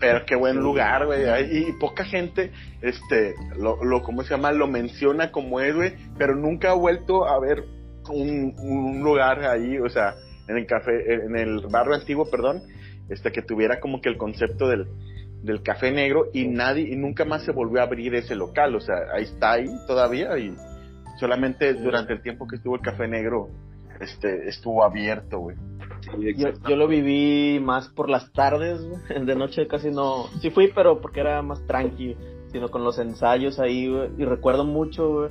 Pero qué buen lugar, güey. Y, y poca gente, este, lo, lo, ¿cómo se llama? Lo menciona como héroe, pero nunca ha vuelto a ver un, un lugar ahí, o sea, en el café, en el barrio antiguo, perdón, este, que tuviera como que el concepto del, del café negro y nadie, y nunca más se volvió a abrir ese local, o sea, ahí está ahí todavía y solamente durante el tiempo que estuvo el café negro, este, estuvo abierto, güey. Sí, Yo, yo lo viví más por las tardes, güey. de noche casi no. Sí fui, pero porque era más tranqui, sino con los ensayos ahí. Y recuerdo mucho,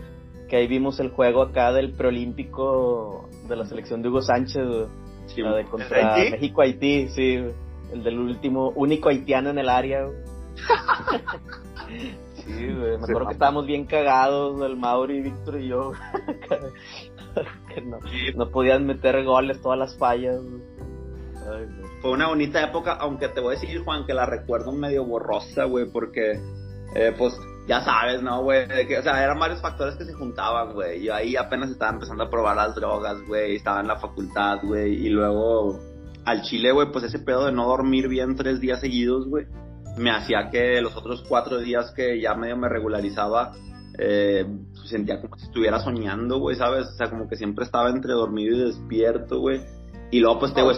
que ahí vimos el juego acá del preolímpico de la selección de Hugo Sánchez, la de ¿El contra Haití? México-Haití, sí. El del último, único haitiano en el área, güey. Sí, güey, me Sí, acuerdo mamá. que estábamos bien cagados, el Mauri, Víctor y yo, que no, no podían meter goles, todas las fallas, güey. Ay, güey. fue una bonita época, aunque te voy a decir, Juan, que la recuerdo medio borrosa, güey, porque, eh, pues, ya sabes, ¿no, güey? Que, O sea, eran varios factores que se juntaban, güey. Yo ahí apenas estaba empezando a probar las drogas, güey, estaba en la facultad, güey, y luego al chile, güey, pues ese pedo de no dormir bien tres días seguidos, güey, me hacía que los otros cuatro días que ya medio me regularizaba, eh, sentía como si estuviera soñando, güey, ¿sabes? O sea, como que siempre estaba entre dormido y despierto, güey. Y luego, pues, te, güey,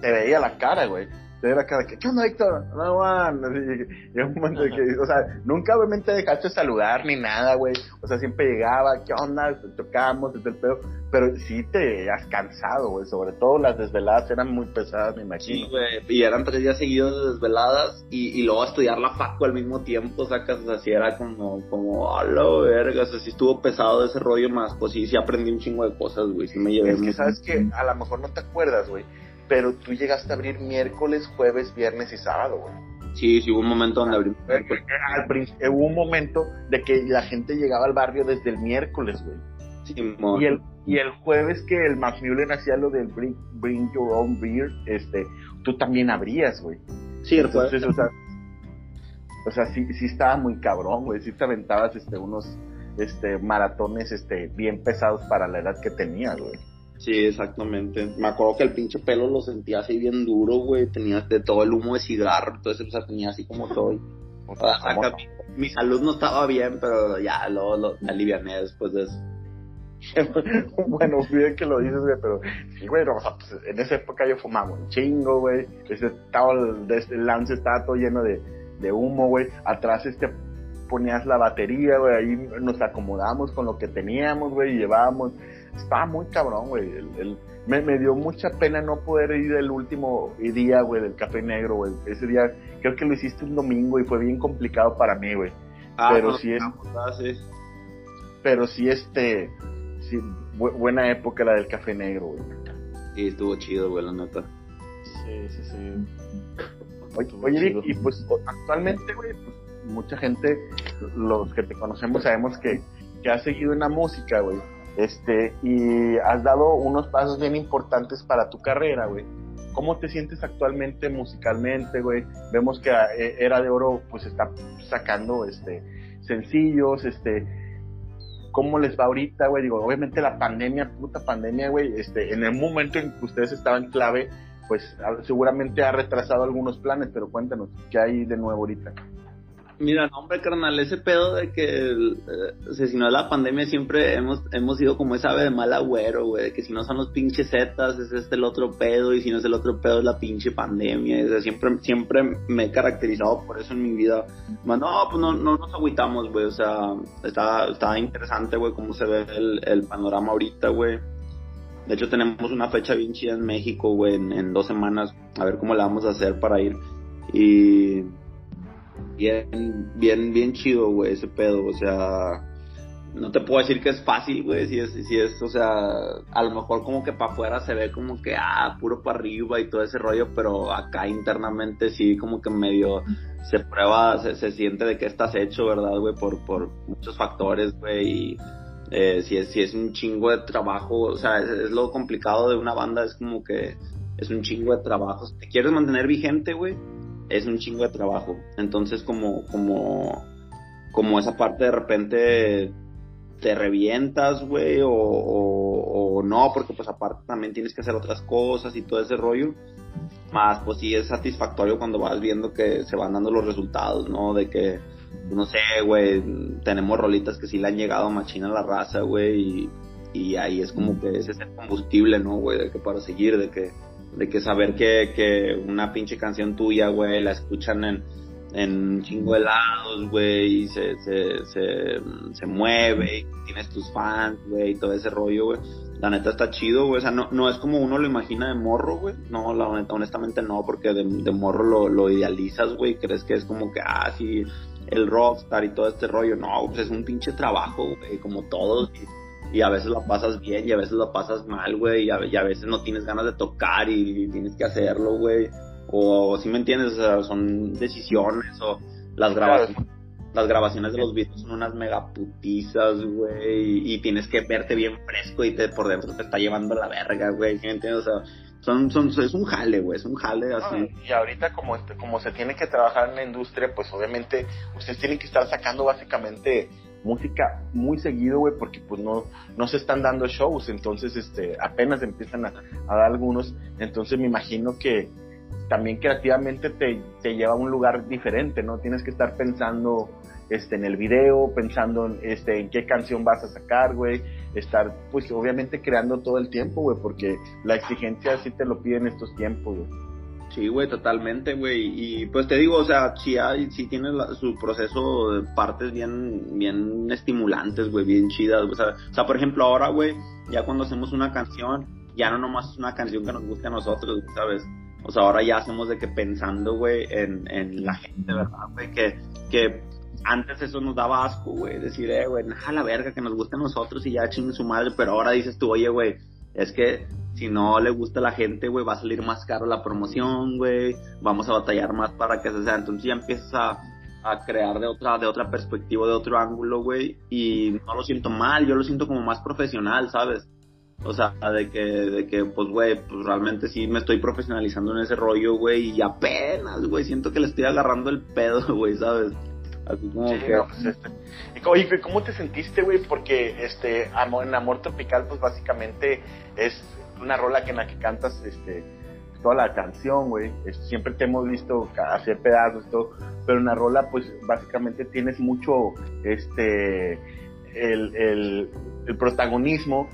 te veía la cara, güey. Te veía la cara que, ¿qué onda, Víctor? No, man. Y un momento de que, o sea, nunca obviamente dejaste de saludar ni nada, güey. O sea, siempre llegaba, ¿qué onda? Tocamos, desde el pedo. Pero sí te veías cansado, güey. Sobre todo las desveladas eran muy pesadas, me Sí, imagino. güey, y eran tres días seguidos de desveladas y, y luego estudiar la facu al mismo tiempo, sacas, o sea, sí era como, como, a la verga, o sea, sí estuvo pesado ese rollo más, pues sí, sí aprendí un chingo de cosas, güey, sí me llevé Es que sabes que a lo mejor no te acuerdas, güey. Pero tú llegaste a abrir miércoles, jueves, viernes y sábado, güey. Sí, sí hubo un momento donde abrí miércoles. Al principio, hubo un momento de que la gente llegaba al barrio desde el miércoles, güey. Simón. Y el, y el jueves que el Macmillan hacía lo del bring, bring your own beer, este, tú también abrías, güey. Sí, el jueves. Entonces, o sea, o sea, sí, sí estaba muy cabrón, güey. Sí te aventabas, este, unos, este, maratones, este, bien pesados para la edad que tenías, güey. Sí, exactamente. Me acuerdo que el pinche pelo lo sentía así bien duro, güey, tenía de todo el humo de cigarro, entonces, o sea, tenía así como todo. O sea, ¿Cómo acá no? mi, mi salud no estaba bien, pero ya luego lo, me aliviané después de eso. bueno, bien que lo dices, güey, pero sí, güey, no, o sea, pues, en esa época yo fumaba un chingo, güey. Ese, estaba el, este lance estaba todo lleno de, de humo, güey. Atrás este ponías la batería, güey, ahí nos acomodamos con lo que teníamos, güey, y llevábamos estaba muy cabrón, güey. El, me, me, dio mucha pena no poder ir el último día, güey, del Café Negro, güey. Ese día creo que lo hiciste un domingo y fue bien complicado para mí, güey. Ah, pero sí es... Ah, sí. Pero sí, este... Sí, buena época la del Café Negro, güey. Sí, estuvo chido, güey, la neta. Sí, sí, sí. Oye, y pues actualmente, güey, pues mucha gente, los que te conocemos sabemos que, que has seguido en la música, güey. Este, y has dado unos pasos bien importantes para tu carrera, güey. ¿Cómo te sientes actualmente musicalmente, güey? Vemos que eh, Era de Oro, pues está sacando, este, sencillos, este, ¿cómo les va ahorita, güey? Digo, obviamente la pandemia, puta pandemia, güey, este, en el momento en que ustedes estaban clave, pues seguramente ha retrasado algunos planes, pero cuéntanos, ¿qué hay de nuevo ahorita? Mira, no, hombre, carnal, ese pedo de que, eh, si no es la pandemia, siempre hemos, hemos sido como esa ave de mal agüero, güey, que si no son los pinches zetas, es este el otro pedo, y si no es el otro pedo, es la pinche pandemia, o sea, siempre, siempre me he caracterizado por eso en mi vida. no, pues no, no nos agüitamos, güey, o sea, está, está interesante, güey, cómo se ve el, el panorama ahorita, güey. De hecho, tenemos una fecha bien chida en México, güey, en, en dos semanas, a ver cómo la vamos a hacer para ir. Y bien, bien, bien chido, güey, ese pedo, o sea, no te puedo decir que es fácil, güey, si es, si es, o sea, a lo mejor como que para afuera se ve como que, ah, puro para arriba y todo ese rollo, pero acá internamente sí como que medio se prueba, se, se siente de que estás hecho, ¿verdad, güey? Por, por muchos factores, güey, y eh, si, es, si es un chingo de trabajo, o sea, es, lo complicado de una banda, es como que es un chingo de trabajo. Si te quieres mantener vigente, güey, es un chingo de trabajo. Entonces, como, como, como esa parte de repente te revientas, güey, o, o, no, porque pues aparte también tienes que hacer otras cosas y todo ese rollo. Más, pues sí es satisfactorio cuando vas viendo que se van dando los resultados, ¿no? De que, no sé, güey, tenemos rolitas que sí le han llegado a machina a la raza, güey, y, y ahí es como que ese es el combustible, ¿no, güey? De que para seguir, de que de que saber que, que una pinche canción tuya, güey, la escuchan en, en chingo de lados, güey, y se, se, se, mueve, y tienes tus fans, güey, y todo ese rollo, güey. La neta está chido, güey, o sea, no, no es como uno lo imagina de morro, güey. No, la neta, honestamente no, porque de, de morro lo, lo idealizas, güey, crees que es como que, ah, sí, el rockstar y todo este rollo. No, pues es un pinche trabajo, güey, como todos. Y a veces la pasas bien y a veces la pasas mal, güey, y, a, veces no tienes ganas de tocar y, tienes que hacerlo, güey. O si me entiendes, o sea, son decisiones o las grabaciones. Las grabaciones de los videos son unas mega putizas, güey, y, tienes que verte bien fresco y te, por dentro te está llevando la verga, güey, ¿sí me entiendes? O sea, son, son, es un jale, güey, es un jale así. y ahorita como, este, como se tiene que trabajar en la industria, pues obviamente ustedes tienen que estar sacando básicamente música muy seguido, güey, porque pues no, no se están dando shows, entonces este, apenas empiezan a, dar algunos, entonces me imagino que también creativamente te, te, lleva a un lugar diferente, ¿no? Tienes que estar pensando este, en el video, pensando en, este, en qué canción vas a sacar, güey, estar pues obviamente creando todo el tiempo, güey, porque la exigencia sí te lo piden estos tiempos, güey. Sí, güey, totalmente, güey. Y pues te digo, o sea, si hay, tiene su proceso de partes bien, bien estimulantes, güey, bien chidas. O sea, o sea, por ejemplo, ahora, güey, ya cuando hacemos una canción, ya no nomás es una canción que nos guste a nosotros, ¿sabes? O sea, ahora ya hacemos de que pensando, güey, en, en la gente, ¿verdad, güey? Que, que antes eso nos daba asco, güey. Decir, eh, güey, nada la verga que nos guste a nosotros y ya chingue su madre. Pero ahora dices tú, oye, güey, es que si no le gusta a la gente, güey, va a salir más caro la promoción, güey, vamos a batallar más para que se sea. Entonces ya empiezas a, crear de otra, de otra perspectiva, de otro ángulo, güey, y no lo siento mal, yo lo siento como más profesional, ¿sabes? O sea, de que, de que, pues, güey, pues realmente sí me estoy profesionalizando en ese rollo, güey, y apenas, güey, siento que le estoy agarrando el pedo, güey, ¿sabes? Así como que... Pues, este, oye, ¿cómo te sentiste, güey? Porque, este, en Amor Tropical, pues, básicamente es una rola que en la que cantas este toda la canción, güey. Siempre te hemos visto hacer pedazos, todo, pero en la rola, pues básicamente tienes mucho este el, el, protagonismo.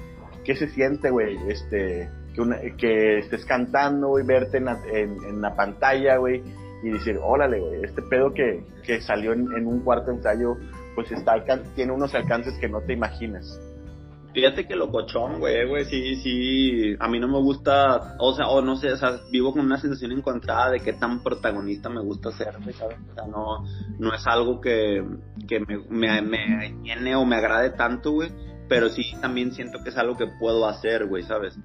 ¿Qué se siente, güey? Este, que, que estés cantando y verte en la, en, la pantalla, güey, y decir, órale, güey, este pedo que, que salió en, en, un cuarto ensayo, pues está tiene unos alcances que no te imaginas. Fíjate que locochón, güey, güey, sí, sí, a mí no me gusta, o sea, o no sé, o sea, vivo con una sensación encontrada de qué tan protagonista me gusta ser, ¿sabes? O sea, no, no es algo que, que me, me, me llene o me agrade tanto, güey, pero sí también siento que es algo que puedo hacer, güey, ¿sabes?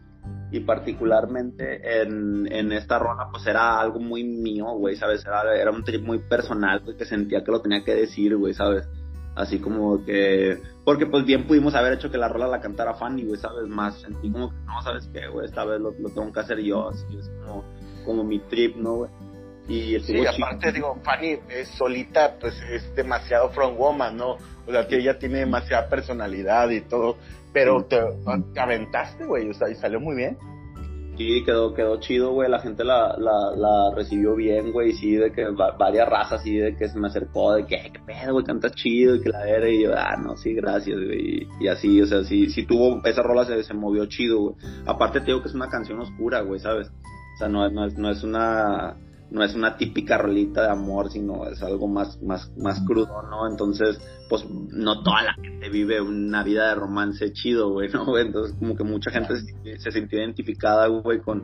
Y particularmente en, en esta ronda, pues era algo muy mío, güey, ¿sabes? Era, era un trip muy personal, güey, que sentía que lo tenía que decir, güey, ¿sabes? Así como que, porque pues bien pudimos haber hecho que la rola la cantara Fanny, güey, ¿sabes? Más sentí como que, no, ¿sabes qué, güey? Esta vez lo, lo tengo que hacer yo, así es como, como mi trip, ¿no, güey? Y sí, aparte digo, Fanny es solita, pues es demasiado from woman, ¿no? O sea, que ella tiene demasiada personalidad y todo, pero te, te aventaste, güey, o sea, y salió muy bien. Sí, quedó, quedó chido, güey. La gente la, la, la recibió bien, güey. Sí, de que varias razas, sí, de que se me acercó, de que, qué pedo, güey, canta chido, y que la era. Y yo, ah, no, sí, gracias, güey. Y, así, o sea, sí, sí tuvo, esa rola se, se movió chido, güey. Aparte, te digo que es una canción oscura, güey, ¿sabes? O sea, no, no, es, no es una no es una típica rolita de amor, sino es algo más, más, más crudo, ¿no? Entonces, pues no toda la gente vive una vida de romance chido, güey, ¿no? Entonces, como que mucha gente se, sintió identificada, güey, con,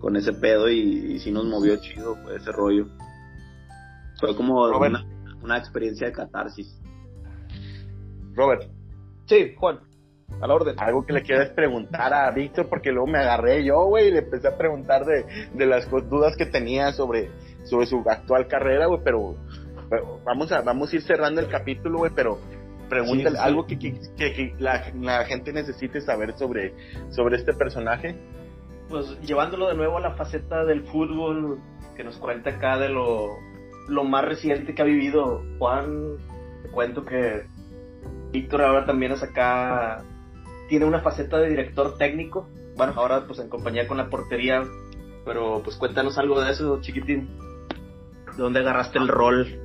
con ese pedo y, sí nos movió chido, güey, ese rollo. Fue como una, una experiencia de catarsis. Robert. Sí, Juan. A la orden. Algo que le quieras preguntar a Víctor, porque luego me agarré yo, güey, y le empecé a preguntar de, de las dudas que tenía sobre, sobre su actual carrera, güey, pero, vamos a vamos a ir cerrando el capítulo, güey, pero pregúntale algo que, que, que, la, la, gente necesite saber sobre, sobre este personaje. Pues llevándolo de nuevo a la faceta del fútbol, que nos cuenta acá de lo, lo más reciente que ha vivido Juan, te cuento que Víctor ahora también es acá tiene una faceta de director técnico. Bueno, ahora pues en compañía con la portería. Pero pues cuéntanos algo de eso, chiquitín. ¿De dónde agarraste el rol?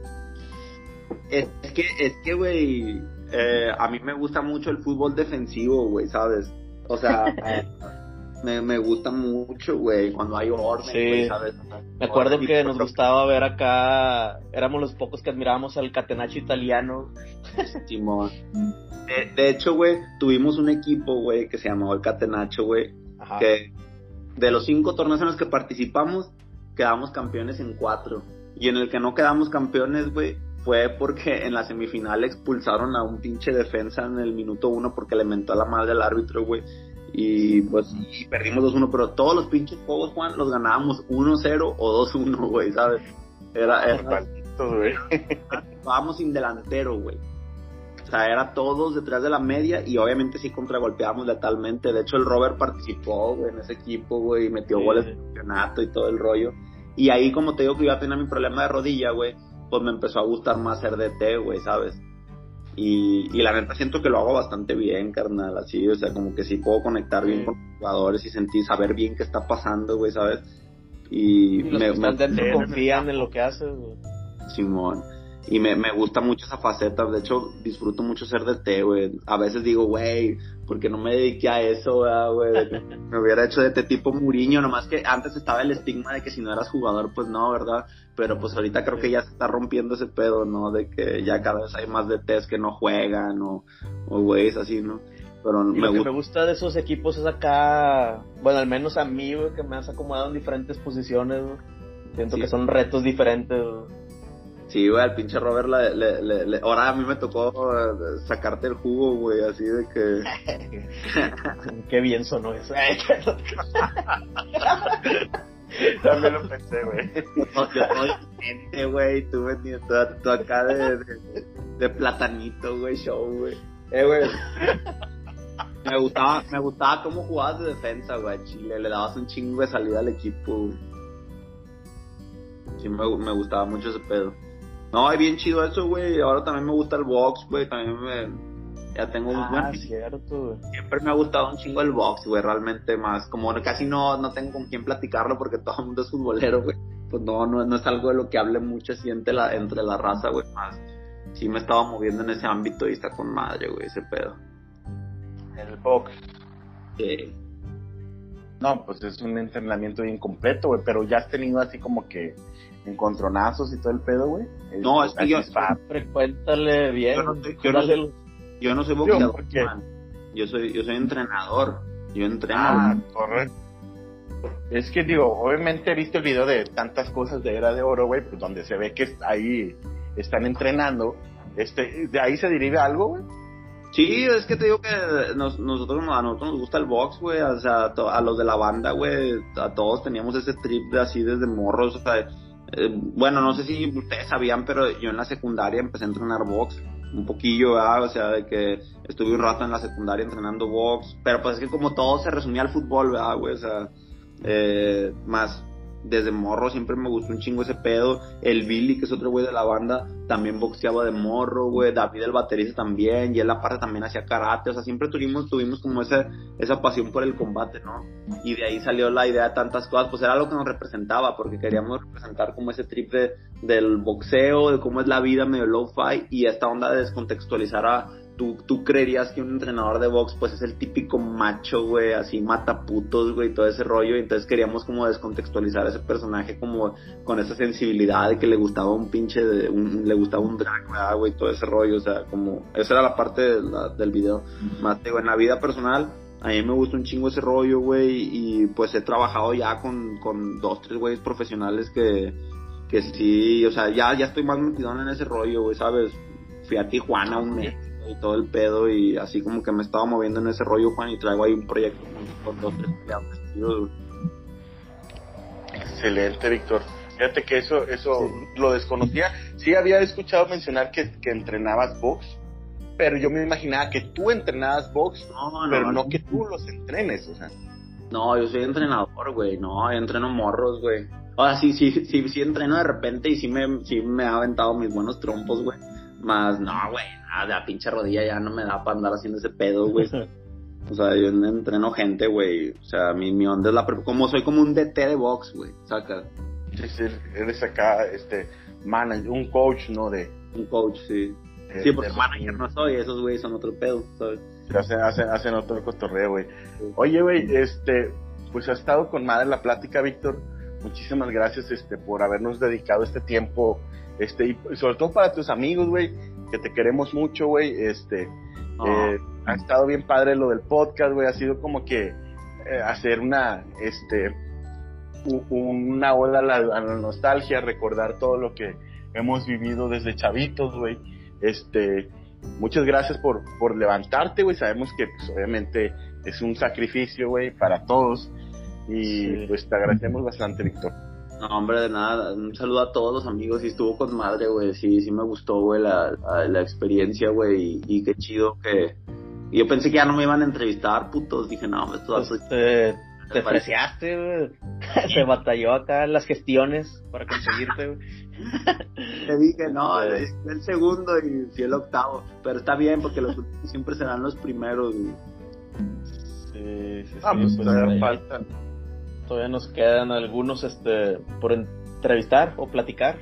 Es, que, es que, güey, eh, a mí me gusta mucho el fútbol defensivo, güey, ¿sabes? O sea, me, me gusta mucho, güey, cuando hay orden, güey, ¿sabes? Me acuerdo que nos gustaba ver acá, éramos los pocos que admirábamos al catenacho italiano. Simón. De, hecho, güey, tuvimos un equipo, güey, que se llamaba el Catenacho, güey, que de los cinco torneos en los que participamos, quedamos campeones en cuatro. Y en el que no quedamos campeones, güey, fue porque en la semifinal expulsaron a un pinche defensa en el minuto uno porque le mentó a la madre al árbitro, güey. Y pues y perdimos 2-1, pero todos los pinches juegos, Juan, los ganábamos 1-0 o 2-1, güey, ¿sabes? Era, era, güey. Estábamos sin delantero, güey. O sea, era todos detrás de la media y obviamente sí contragolpeamos letalmente. De hecho, el Robert participó, güey, en ese equipo, güey, y metió goles de campeonato y todo el rollo. Y ahí, como te digo que iba a tener mi problema de rodilla, güey, pues me empezó a gustar más ser DT, güey, ¿sabes? Y, y la neta siento que lo hago bastante bien, carnal, así, o sea, como que sí puedo conectar bien con los jugadores y sentir, saber bien qué está pasando, güey, ¿sabes? Y, me, me, confían en lo que haces, güey. Simón y me, me gusta mucho esa faceta. De hecho, disfruto mucho ser de té, güey. A veces digo, güey, porque no me dediqué a eso, güey? me hubiera hecho de té tipo Muriño, nomás que antes estaba el estigma de que si no eras jugador, pues no, ¿verdad? Pero pues ahorita creo que ya se está rompiendo ese pedo, ¿no? De que ya cada vez hay más de tés que no juegan o, o güeyes así, ¿no? Pero me lo que me gusta de esos equipos es acá, bueno, al menos a mí, güey, que me has acomodado en diferentes posiciones, Siento que son retos diferentes, Sí, güey, al pinche Robert le, le, le, ahora a mí me tocó eh, sacarte el jugo, güey, así de que... Qué bien sonó eso. También lo pensé, güey. Yo soy gente, güey, tú vendiendo tú acá de, de, platanito, güey, show, güey. Eh, güey. Me gustaba, me gustaba cómo jugabas de defensa, güey, Chile. Le dabas un chingo de salida al equipo, güey. Sí, me, me gustaba mucho ese pedo. No, es bien chido eso, güey. Ahora también me gusta el box, güey. También me. Ya tengo un ah, cierto, Siempre me ha gustado un chingo el box, güey. Realmente más. Como casi no, no tengo con quién platicarlo porque todo el mundo es futbolero, güey. Pues no, no, no es algo de lo que hable mucho así entre la, entre la raza, güey. Más. Sí me estaba moviendo en ese ámbito y está con madre, güey, ese pedo. El box. Sí. No, pues es un entrenamiento bien completo, güey. Pero ya has tenido así como que encontronazos y todo el pedo, güey. No, es que yo... Frecuéntale bien. Yo no, yo no, yo no soy boxeador. Yo soy, yo soy entrenador. Yo entreno. Ah, correcto. Es que digo, obviamente he visto el video de tantas cosas de Era de Oro, güey, pues donde se ve que ahí están entrenando. Este, ¿De ahí se deriva algo, güey? Sí, es que te digo que nos, nosotros, a nosotros nos gusta el box, güey, o sea, a los de la banda, güey, a todos teníamos ese trip de así desde morros, o sea, eh, bueno, no sé si ustedes sabían, pero yo en la secundaria empecé a entrenar box, un poquillo, o sea, de que estuve un rato en la secundaria entrenando box, pero pues es que como todo se resumía al fútbol, ¿verdad, güey? O sea, eh, más desde morro siempre me gustó un chingo ese pedo. El Billy, que es otro güey de la banda, también boxeaba de morro, güey. David, el baterista, también. Y él, aparte, también hacía karate. O sea, siempre tuvimos, tuvimos como esa, esa pasión por el combate, ¿no? Y de ahí salió la idea de tantas cosas. Pues era lo que nos representaba, porque queríamos representar como ese trip del boxeo, de cómo es la vida medio low-fi y esta onda de descontextualizar a tú, creerías que un entrenador de box pues es el típico macho, güey, así mata putos, güey, todo ese rollo. Y entonces queríamos como descontextualizar a ese personaje como con esa sensibilidad de que le gustaba un pinche, de, un, le gustaba un drag, güey, todo ese rollo. O sea, como, esa era la parte del video. Más, digo, en la vida personal, a mí me gusta un chingo ese rollo, güey, y pues he trabajado ya con, con dos, tres güeyes profesionales que, que sí, o sea, ya, ya estoy más metido en ese rollo, güey, ¿sabes? Fui a Tijuana un mes y todo el pedo y así como que me estaba moviendo en ese rollo, Juan, y traigo ahí un proyecto con, dos, tres Excelente, Víctor. Fíjate que eso, eso lo desconocía. Sí había escuchado mencionar que, que, entrenabas box, pero yo me imaginaba que tú entrenabas box, pero no, que tú los entrenes, o sea. No, yo soy entrenador, güey. No, yo entreno morros, güey. O sea, sí, sí, sí, sí entreno de repente y sí me, sí me ha aventado mis buenos trompos, güey. Más, no, güey, nada, la pinche rodilla ya no me da para andar haciendo ese pedo, güey. O sea, yo entreno gente, güey. O sea, mi, mi onda es la... Como soy como un DT de box, güey. Saca. Sí, sí, eres acá, este, manager, un coach, ¿no? De... Un coach, sí. sí, porque manager no soy, esos güey son otro pedo, ¿sabes? Hacen, hacen, hacen otro cotorreo, güey. Oye, güey, este, pues ha estado con madre la plática, Víctor. Muchísimas gracias, este, por habernos dedicado este tiempo este, y sobre todo para tus amigos, güey, que te queremos mucho, güey. Este, eh, ha estado bien padre lo del podcast, güey. Ha sido como que eh, hacer una, este, una ola a la, nostalgia, recordar todo lo que hemos vivido desde chavitos, güey. Este, muchas gracias por, por levantarte, güey. Sabemos que, pues, obviamente, es un sacrificio, güey, para todos. Y pues te agradecemos bastante, Víctor. No, hombre, de nada. Un saludo a todos los amigos. Y estuvo con madre, güey. Sí, sí me gustó, güey, la, la, experiencia, güey. Y, qué chido que. yo pensé que ya no me iban a entrevistar, putos. Dije, no, esto pues, te, te apreciaste, güey. Se batalló acá en las gestiones para conseguirte, güey. Te dije, no, es el segundo y sí el octavo. Pero está bien porque los últimos siempre serán los primeros, güey. Sí, sí, ah, sí. pues, falta todavía nos quedan algunos este por entrevistar o platicar.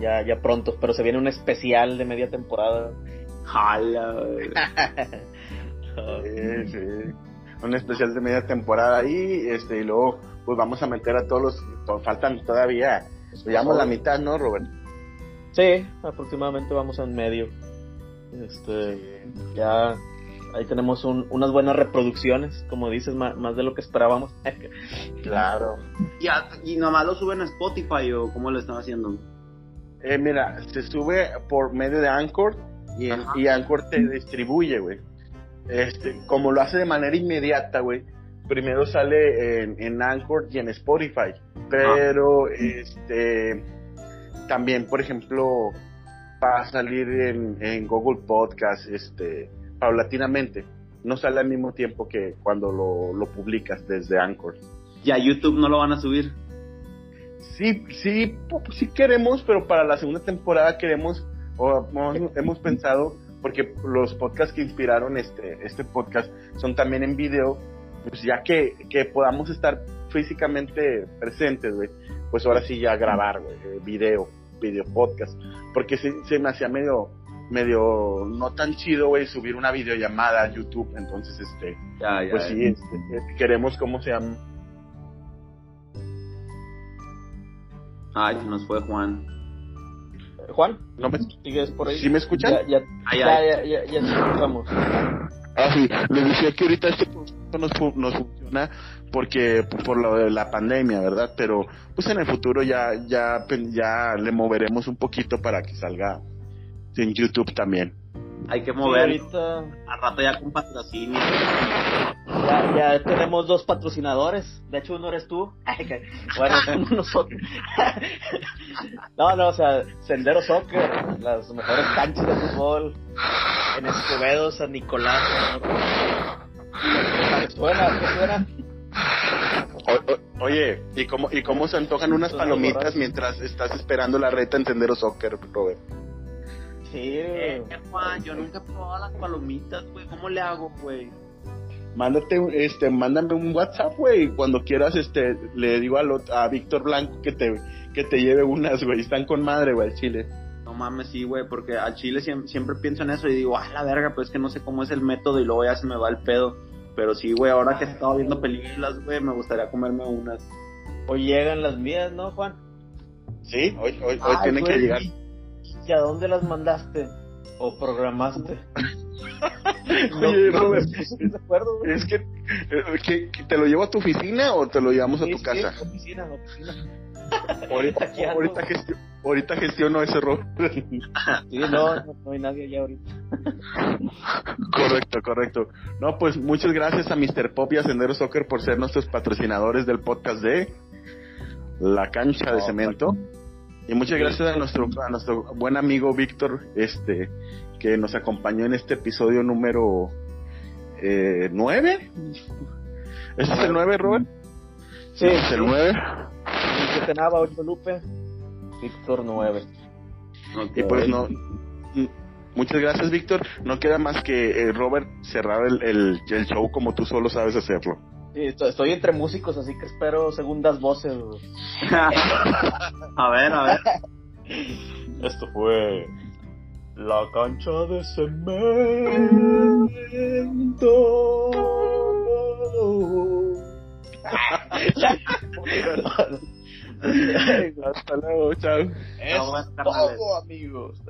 Ya, ya pronto, pero se viene un especial de media temporada. Jala. sí, sí. Un especial de media temporada ahí, este, y luego pues vamos a meter a todos los, faltan todavía, digamos la mitad, ¿no, Robert? Sí, aproximadamente vamos en medio. Este, ya ahí tenemos unas buenas reproducciones, como dices, más, de lo que esperábamos. claro. ¿Y, ¿Y nomás lo suben a Spotify o cómo lo están haciendo? Eh, mira, se sube por medio de Anchor y, y Anchor te distribuye, güey. Este, como lo hace de manera inmediata, güey. Primero sale en, en, Anchor y en Spotify. Pero, este, también, por ejemplo, va a salir en, en Google Podcast, este, paulatinamente. No sale al mismo tiempo que cuando lo, publicas desde Anchor. ¿Y a YouTube no lo van a subir? Sí, sí, sí queremos, pero para la segunda temporada queremos, o hemos, pensado, porque los podcasts que inspiraron este, este podcast son también en video, pues ya que, que podamos estar físicamente presentes, pues ahora sí ya grabar, eh, video, video podcast, porque se, se me hacía medio, medio no tan chido, güey, subir una videollamada a YouTube. Entonces, este, pues sí, este, queremos, ¿cómo se llama? Ay, se nos fue Juan. Juan, ¿no me sigues por ahí? ¿Sí me escuchan? Ya, ya, ya, ya, ya, ya, escuchamos. Ah, sí, les decía que ahorita este nos, nos funciona porque por lo de la pandemia, ¿verdad? Pero pues en el futuro ya ya ya le moveremos un poquito para que salga en YouTube también. Hay que mover ahorita a rato ya con patrocinio. Ya, ya tenemos dos patrocinadores. De hecho, uno eres tú. bueno, nosotros. no, no, o sea, Sendero Soccer, las mejores canchas de fútbol en Escobedo, San Nicolás. ¿Qué suena? ¿Qué suena? oye, ¿y cómo, ¿y cómo se antojan unas palomitas mientras estás esperando la reta en Sendero Soccer, Robert? Sí, eh, Juan, yo nunca he probado las palomitas, güey. ¿Cómo le hago, güey? Mándate, este, mándame un WhatsApp, güey. Cuando quieras, este, le digo a, a Víctor Blanco que te, que te lleve unas, güey. Están con madre, güey, al chile. No mames, sí, güey, porque al chile siempre, pienso en eso y digo, ah, la verga, pues es que no sé cómo es el método y luego ya se me va el pedo. Pero sí, güey, ahora que he estado viendo películas, güey, me gustaría comerme unas. Hoy llegan las mías, ¿no, Juan? Sí, hoy, hoy, hoy tienen que llegar. ¿Y a dónde las mandaste? ¿O programaste? Oye, Robert, es que, eh, que, te lo llevo a tu oficina o te lo llevamos a tu casa. Sí, oficina, oficina. Ahorita, ahorita, ahorita gestiono ese rol. sí, no, no, hay nadie allá ahorita. correcto, correcto. No, pues muchas gracias a Mr. Pop y a Sendero Soccer por ser nuestros patrocinadores del podcast de La Cancha de Cemento. Y muchas gracias a nuestro, a nuestro buen amigo Víctor, este, que nos acompañó en este episodio número eh, 9. ¿Ese es el 9, Robert? Sí, es el 9. El que tenaba 8 Lupe, Víctor 9. Y pues no. Muchas gracias, Víctor. No queda más que eh, Robert cerrar el, el, el show como tú solo sabes hacerlo. Estoy, entre músicos, así que espero segundas voces. a ver, a ver. Esto fue la cancha de cemento. Hasta luego, chao. Es todo, amigos.